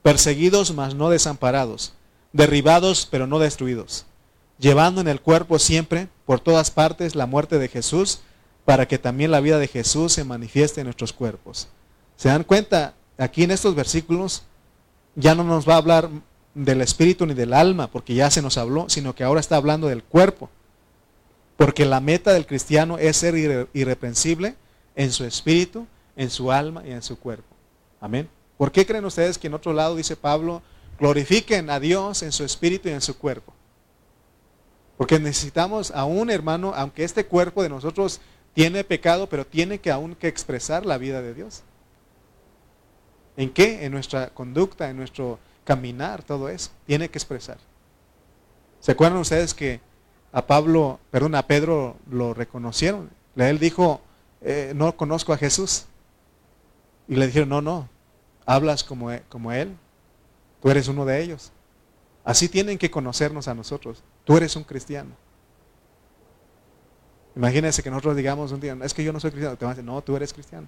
perseguidos mas no desamparados, derribados pero no destruidos, llevando en el cuerpo siempre, por todas partes, la muerte de Jesús, para que también la vida de Jesús se manifieste en nuestros cuerpos. ¿Se dan cuenta? Aquí en estos versículos ya no nos va a hablar del espíritu ni del alma, porque ya se nos habló, sino que ahora está hablando del cuerpo. Porque la meta del cristiano es ser irreprensible en su espíritu, en su alma y en su cuerpo. Amén. ¿Por qué creen ustedes que en otro lado dice Pablo, glorifiquen a Dios en su espíritu y en su cuerpo? Porque necesitamos a un hermano, aunque este cuerpo de nosotros tiene pecado, pero tiene que aún que expresar la vida de Dios. ¿En qué? En nuestra conducta, en nuestro caminar, todo eso. Tiene que expresar. ¿Se acuerdan ustedes que a Pablo, perdón, a Pedro lo reconocieron? Él dijo, eh, no conozco a Jesús. Y le dijeron, no, no, hablas como, e, como Él, tú eres uno de ellos. Así tienen que conocernos a nosotros. Tú eres un cristiano. Imagínense que nosotros digamos un día, es que yo no soy cristiano. Te van a decir, no, tú eres cristiano.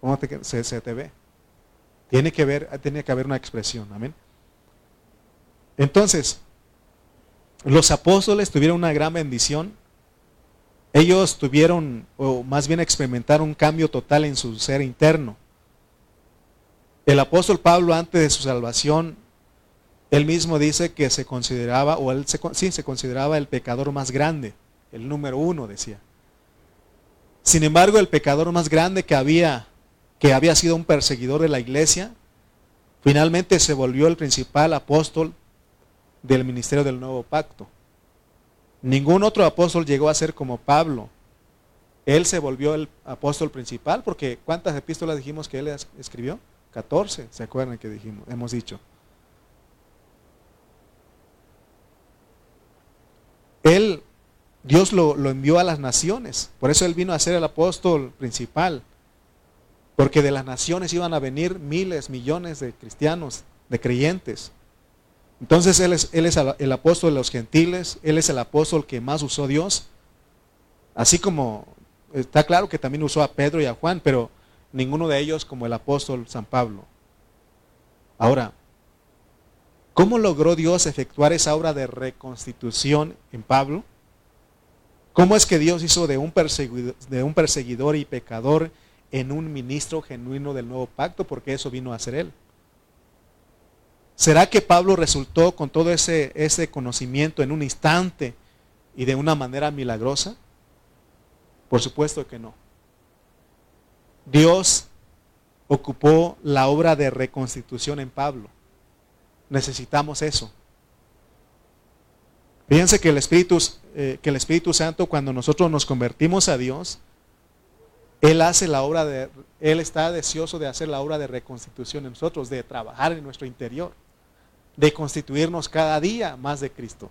¿Cómo se, se, te ve? Tiene que, ver, tiene que haber una expresión. Amén. Entonces, los apóstoles tuvieron una gran bendición ellos tuvieron, o más bien experimentaron un cambio total en su ser interno. El apóstol Pablo antes de su salvación, él mismo dice que se consideraba, o él se, sí, se consideraba el pecador más grande, el número uno, decía. Sin embargo, el pecador más grande que había, que había sido un perseguidor de la iglesia, finalmente se volvió el principal apóstol del ministerio del nuevo pacto. Ningún otro apóstol llegó a ser como Pablo. Él se volvió el apóstol principal porque ¿cuántas epístolas dijimos que él escribió? 14, ¿se acuerdan que dijimos? Hemos dicho. Él, Dios lo, lo envió a las naciones. Por eso él vino a ser el apóstol principal. Porque de las naciones iban a venir miles, millones de cristianos, de creyentes. Entonces Él es, él es el apóstol de los gentiles, Él es el apóstol que más usó Dios. Así como está claro que también usó a Pedro y a Juan, pero ninguno de ellos como el apóstol San Pablo. Ahora, ¿cómo logró Dios efectuar esa obra de reconstitución en Pablo? ¿Cómo es que Dios hizo de un perseguidor, de un perseguidor y pecador en un ministro genuino del nuevo pacto? Porque eso vino a ser él. ¿Será que Pablo resultó con todo ese, ese conocimiento en un instante y de una manera milagrosa? Por supuesto que no. Dios ocupó la obra de reconstitución en Pablo. Necesitamos eso. Fíjense que el Espíritu, eh, que el Espíritu Santo, cuando nosotros nos convertimos a Dios, Él hace la obra de, Él está deseoso de hacer la obra de reconstitución en nosotros, de trabajar en nuestro interior de constituirnos cada día más de Cristo.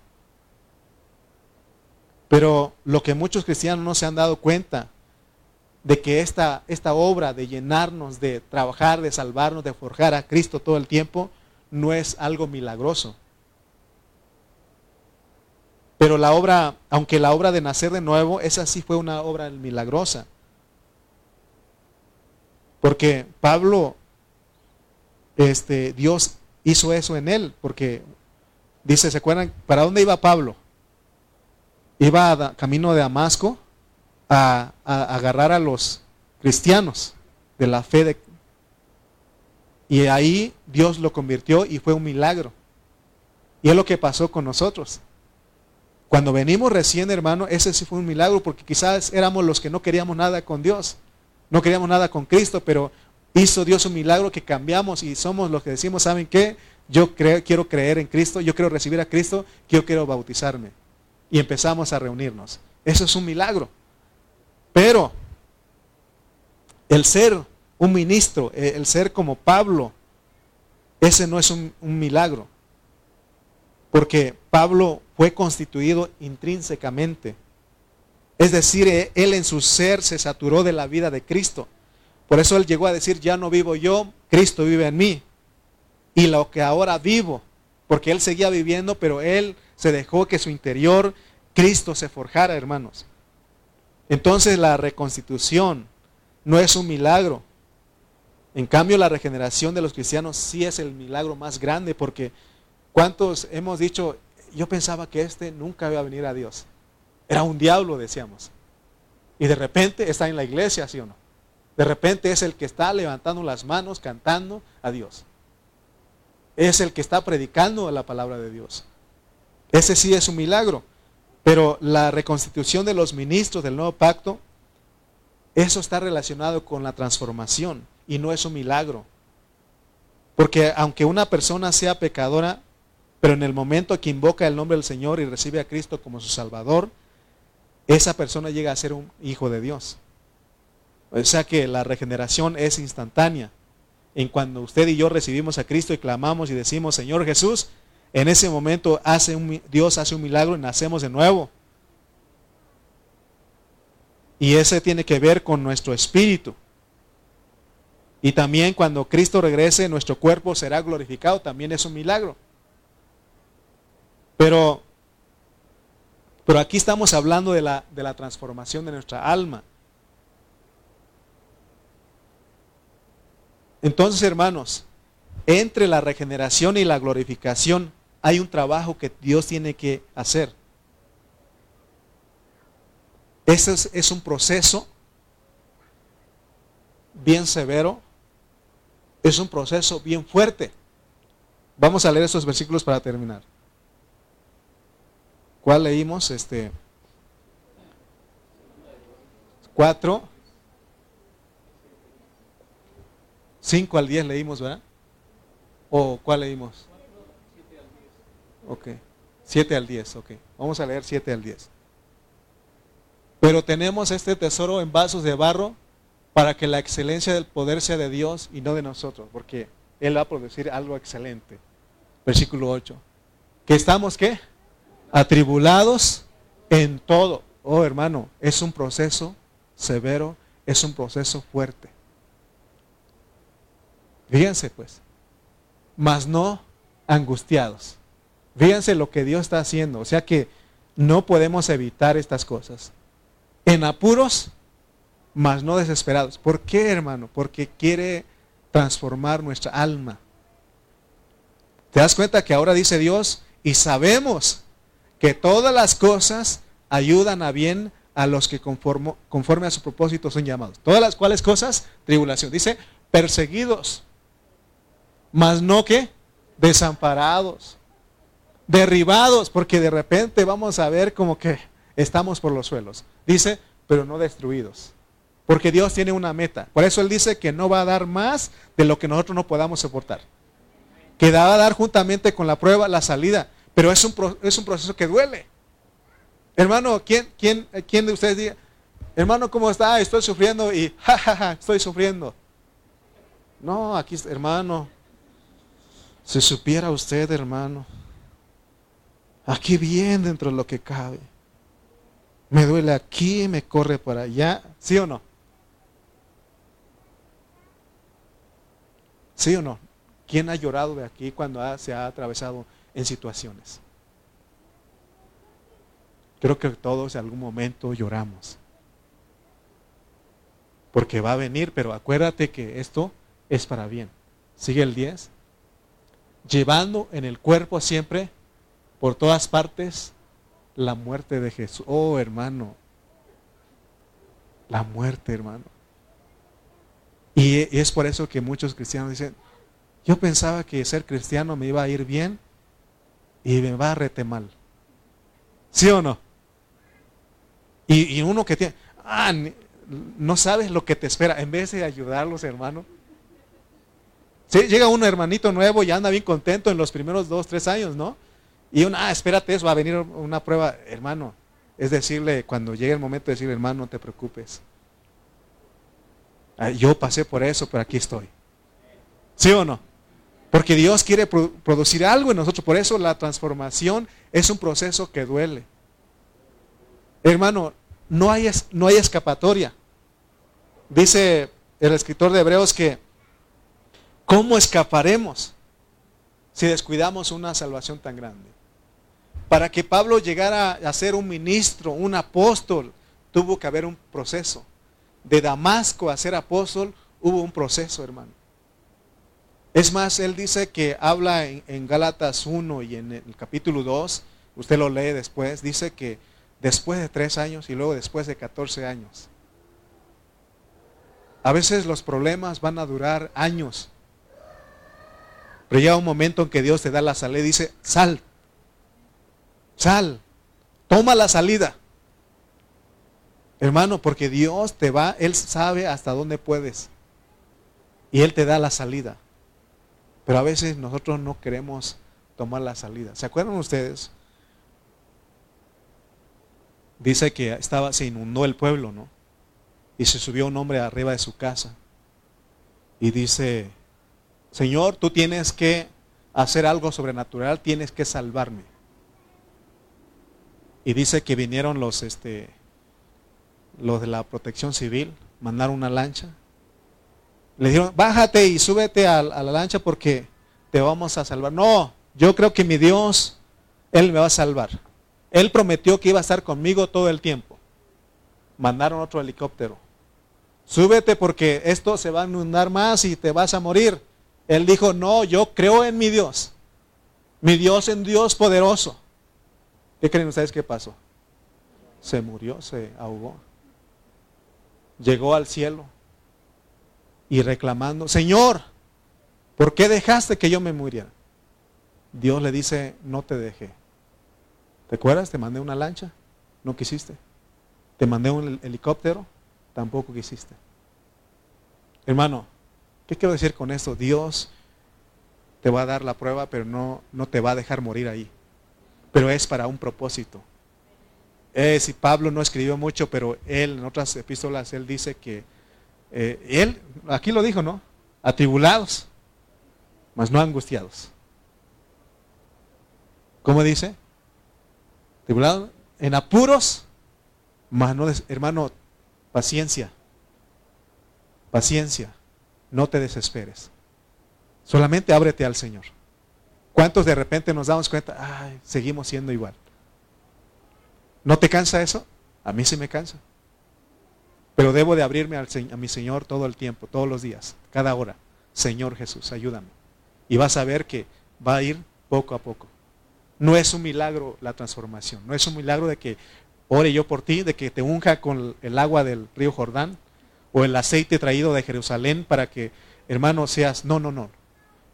Pero lo que muchos cristianos no se han dado cuenta de que esta, esta obra de llenarnos, de trabajar, de salvarnos, de forjar a Cristo todo el tiempo, no es algo milagroso. Pero la obra, aunque la obra de nacer de nuevo, esa sí fue una obra milagrosa. Porque Pablo, este, Dios hizo eso en él, porque dice, ¿se acuerdan? ¿Para dónde iba Pablo? Iba a, camino de Damasco a, agarrar a los cristianos de la fe de... Y ahí Dios lo convirtió y fue un milagro. Y es lo que pasó con nosotros. Cuando venimos recién, hermano, ese sí fue un milagro porque quizás éramos los que no queríamos nada con Dios, no queríamos nada con Cristo, pero hizo Dios un milagro que cambiamos y somos los que decimos, ¿saben qué? Yo quiero creer en Cristo, yo quiero recibir a Cristo, yo quiero bautizarme. Y empezamos a reunirnos. Eso es un milagro. Pero el ser un ministro, eh, el ser como Pablo, ese no es un, milagro. Porque Pablo fue constituido intrínsecamente. Es decir, eh, él en su ser se saturó de la vida de Cristo. Por eso él llegó a decir, ya no vivo yo, Cristo vive en mí. Y lo que ahora vivo, porque él seguía viviendo, pero él se dejó que su interior, Cristo se forjara, hermanos. Entonces la reconstitución no es un milagro. En cambio, la regeneración de los cristianos sí es el milagro más grande, porque ¿cuántos hemos dicho, yo pensaba que este nunca iba a venir a Dios? Era un diablo, decíamos. Y de repente está en la iglesia, ¿sí o no? De repente es el que está levantando las manos, cantando a Dios. Es el que está predicando la palabra de Dios. Ese sí es un milagro. Pero la reconstitución de los ministros del nuevo pacto, eso está relacionado con la transformación y no es un milagro. Porque aunque una persona sea pecadora, pero en el momento que invoca el nombre del Señor y recibe a Cristo como su Salvador, esa persona llega a ser un hijo de Dios. O sea que la regeneración es instantánea. En cuando usted y yo recibimos a Cristo y clamamos y decimos, Señor Jesús, en ese momento hace un, Dios hace un milagro y nacemos de nuevo. Y ese tiene que ver con nuestro espíritu. Y también cuando Cristo regrese, nuestro cuerpo será glorificado, también es un milagro. Pero, pero aquí estamos hablando de la, de la transformación de nuestra alma. Entonces, hermanos, entre la regeneración y la glorificación hay un trabajo que Dios tiene que hacer. Ese es, es un proceso bien severo, es un proceso bien fuerte. Vamos a leer esos versículos para terminar. ¿Cuál leímos? Este 4 5 al 10 leímos, ¿verdad? ¿O cuál leímos? Ok. 7 al 10, ok. Vamos a leer 7 al 10. Pero tenemos este tesoro en vasos de barro para que la excelencia del poder sea de Dios y no de nosotros, porque Él va a producir algo excelente. Versículo 8. Que estamos, ¿qué? Atribulados en todo. Oh hermano, es un proceso severo, es un proceso fuerte. Fíjense pues, mas no angustiados. Fíjense lo que Dios está haciendo. O sea que no podemos evitar estas cosas. En apuros, mas no desesperados. ¿Por qué, hermano? Porque quiere transformar nuestra alma. ¿Te das cuenta que ahora dice Dios y sabemos que todas las cosas ayudan a bien a los que conforme a su propósito son llamados? Todas las cuales cosas, tribulación. Dice, perseguidos, mas no que desamparados, derribados, porque de repente vamos a ver como que estamos por los suelos. Dice, pero no destruidos. Porque Dios tiene una meta. Por eso Él dice que no va a dar más de lo que nosotros no podamos soportar. Que va a dar juntamente con la prueba la salida. Pero es un, es un proceso que duele. Hermano, ¿quién, quién, ¿quién de ustedes diga, hermano, ¿cómo está? Estoy sufriendo y jajaja, estoy sufriendo. No, aquí, hermano, si supiera usted, hermano, aquí bien dentro de lo que cabe. Me duele aquí, me corre por allá, ¿sí o no? ¿Sí o no? ¿Quién ha llorado de aquí cuando se ha atravesado en situaciones? Creo que todos en algún momento lloramos. Porque va a venir, pero acuérdate que esto es para bien. Sigue el 10. Llevando en el cuerpo siempre, por todas partes, la muerte de Jesús. Oh, hermano. La muerte, hermano. Y es por eso que muchos cristianos dicen, yo pensaba que ser cristiano me iba a ir bien y me va a rete mal. ¿Sí o no? Y, uno que tiene, ah, no sabes lo que te espera. En vez de ayudarlos, hermano. llega un hermanito nuevo y anda bien contento en los primeros dos, tres años, ¿no? Y uno, ah, espérate, eso va a venir una prueba, hermano. Es decirle, cuando llegue el momento de decir, hermano, no te preocupes. Ah, yo pasé por eso, pero aquí estoy. ¿Sí o no? Porque Dios quiere producir algo en nosotros. Por eso la transformación es un proceso que duele. Hermano, no hay, no hay escapatoria. Dice el escritor de Hebreos que, ¿cómo escaparemos si descuidamos una salvación tan grande? Para que Pablo llegara a ser un ministro, un apóstol, tuvo que haber un proceso de Damasco a ser apóstol, hubo un proceso, hermano. Es más, él dice que habla en, en Gálatas 1 y en el capítulo 2, usted lo lee después, dice que después de tres años y luego después de 14 años. A veces los problemas van a durar años. Pero llega un momento en que Dios te da la salida y dice, sal, sal, toma la salida. Hermano, porque Dios te va, Él sabe hasta dónde puedes. Y Él te da la salida. Pero a veces nosotros no queremos tomar la salida. ¿Se acuerdan ustedes? Dice que estaba, se inundó el pueblo, ¿no? Y se subió un hombre arriba de su casa. Y dice, Señor, tú tienes que hacer algo sobrenatural, tienes que salvarme. Y dice que vinieron los, este, los de la protección civil mandaron una lancha. Le dijeron, bájate y súbete a, la lancha porque te vamos a salvar. No, yo creo que mi Dios, Él me va a salvar. Él prometió que iba a estar conmigo todo el tiempo. Mandaron otro helicóptero. Súbete porque esto se va a inundar más y te vas a morir. Él dijo, no, yo creo en mi Dios. Mi Dios es Dios poderoso. ¿Qué creen ustedes que pasó? se murió, se ahogó. Llegó al cielo y reclamando, Señor, ¿por qué dejaste que yo me muriera? Dios le dice, no te dejé. ¿Te acuerdas? Te mandé una lancha, no quisiste. Te mandé un helicóptero, tampoco quisiste. Hermano, ¿qué quiero decir con esto? Dios te va a dar la prueba, pero no, no te va a dejar morir ahí. Pero es para un propósito. Es, y Pablo no escribió mucho, pero él en otras epístolas, él dice que, eh, él, aquí lo dijo, ¿no? Atribulados, mas no angustiados. ¿Cómo dice? Atribulados, en apuros, mas no, hermano, paciencia, paciencia, no te desesperes. Solamente ábrete al Señor. ¿Cuántos de repente nos damos cuenta? Ay, seguimos siendo igual. ¿No te cansa eso? A mí sí me cansa. Pero debo de abrirme a mi Señor todo el tiempo, todos los días, cada hora. Señor Jesús, ayúdame. Y vas a ver que va a ir poco a poco. No es un milagro la transformación. No es un milagro de que ore yo por ti, de que te unja con el agua del río Jordán o el aceite traído de Jerusalén para que, hermano, seas. No, no, no.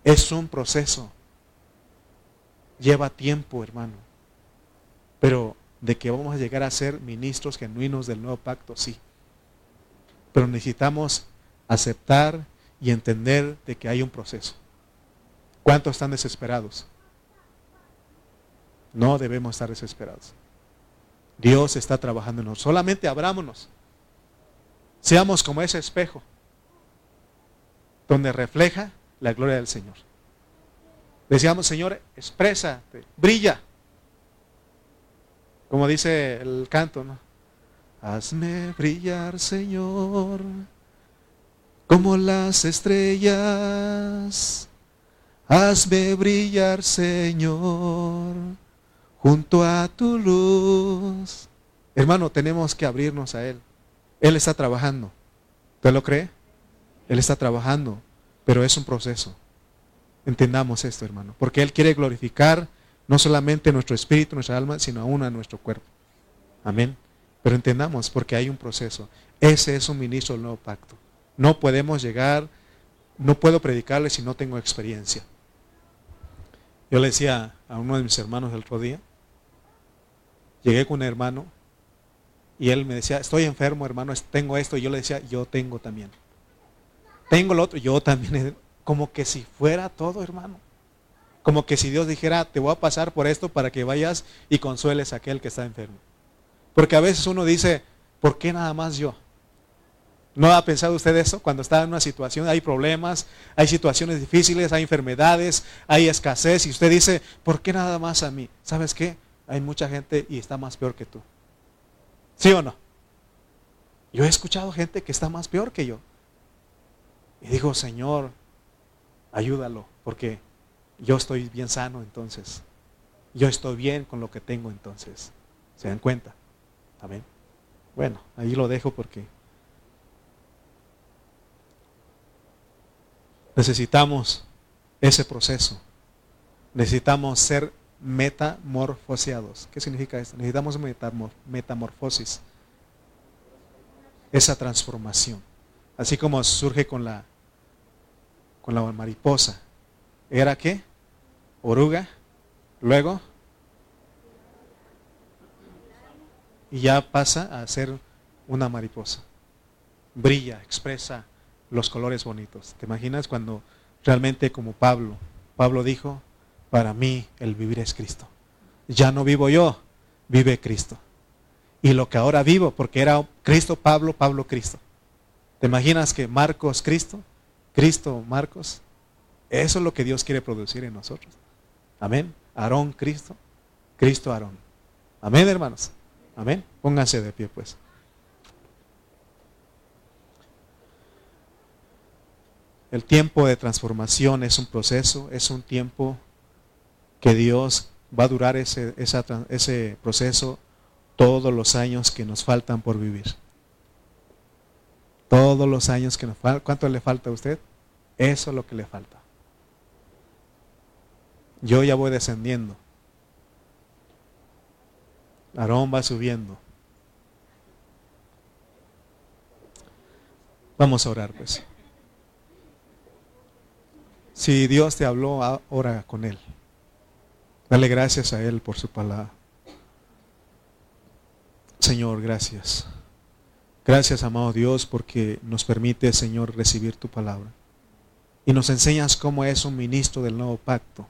Es un proceso. Lleva tiempo, hermano. Pero de que vamos a llegar a ser ministros genuinos del nuevo pacto, sí. Pero necesitamos aceptar y entender de que hay un proceso. ¿Cuántos están desesperados? No debemos estar desesperados. Dios está trabajando en nosotros. Solamente abrámonos. Seamos como ese espejo donde refleja la gloria del Señor. Decíamos, Señor, exprésate, brilla. Como dice el canto, ¿no? Hazme brillar, Señor, como las estrellas. Hazme brillar, Señor, junto a tu luz. Hermano, tenemos que abrirnos a Él. Él está trabajando. ¿Usted lo cree? Él está trabajando, pero es un proceso. Entendamos esto, hermano, porque Él quiere glorificar no solamente nuestro espíritu, nuestra alma, sino aún a nuestro cuerpo. Amén. Pero entendamos, porque hay un proceso. Ese es un ministro del nuevo pacto. No podemos llegar, no puedo predicarle si no tengo experiencia. Yo le decía a uno de mis hermanos el otro día, llegué con un hermano y él me decía, estoy enfermo hermano, tengo esto, y yo le decía, yo tengo también. Tengo lo otro, yo también, como que si fuera todo hermano. Como que si Dios dijera, te voy a pasar por esto para que vayas y consueles a aquel que está enfermo. Porque a veces uno dice, ¿por qué nada más yo? ¿No ha pensado usted eso? Cuando está en una situación, hay problemas, hay situaciones difíciles, hay enfermedades, hay escasez, y usted dice, ¿por qué nada más a mí? ¿Sabes qué? Hay mucha gente y está más peor que tú. ¿Sí o no? Yo he escuchado gente que está más peor que yo. Y digo, Señor, ayúdalo, porque yo estoy bien sano entonces. Yo estoy bien con lo que tengo entonces. ¿Se dan cuenta? Amén. Bueno, ahí lo dejo porque necesitamos ese proceso. Necesitamos ser metamorfoseados. ¿Qué significa esto? Necesitamos metamorfosis. Esa transformación. Así como surge con la, con la mariposa. ¿Era qué? oruga, luego, y ya pasa a ser una mariposa. Brilla, expresa los colores bonitos. ¿Te imaginas cuando realmente como Pablo, Pablo dijo, para mí el vivir es Cristo. Ya no vivo yo, vive Cristo. Y lo que ahora vivo, porque era Cristo, Pablo, Pablo, Cristo. ¿Te imaginas que Marcos, Cristo? Cristo, Marcos. Eso es lo que Dios quiere producir en nosotros. Amén. Aarón, Cristo. Cristo, Aarón. Amén, hermanos. Amén. Pónganse de pie, pues. El tiempo de transformación es un proceso, es un tiempo que Dios va a durar ese, ese proceso todos los años que nos faltan por vivir. Todos los años que nos faltan, ¿cuánto le falta a usted? Eso es lo que le falta. Yo ya voy descendiendo. Aarón va subiendo. Vamos a orar pues. Si Dios te habló, ah, ora con Él. Dale gracias a Él por su palabra. Señor, gracias. Gracias, amado Dios, porque nos permite, Señor, recibir tu palabra. Y nos enseñas cómo es un ministro del nuevo pacto,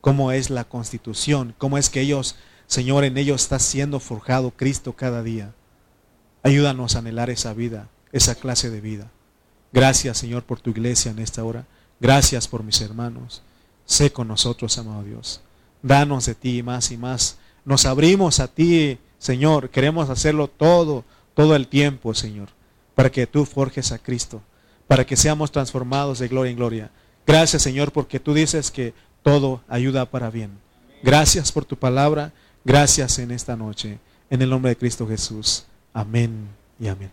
cómo es la constitución, cómo es que ellos, Señor, en ellos está siendo forjado Cristo cada día. Ayúdanos a anhelar esa vida, esa clase de vida. Gracias, Señor, por tu iglesia en esta hora. Gracias por mis hermanos. Sé con nosotros, amado Dios. Danos de ti más y más. Nos abrimos a ti, Señor. Queremos hacerlo todo, todo el tiempo, Señor, para que tú forjes a Cristo, para que seamos transformados de gloria en gloria. Gracias, Señor, porque tú dices que todo ayuda para bien. Gracias por tu palabra. Gracias en esta noche. En el nombre de Cristo Jesús. Amén y amén.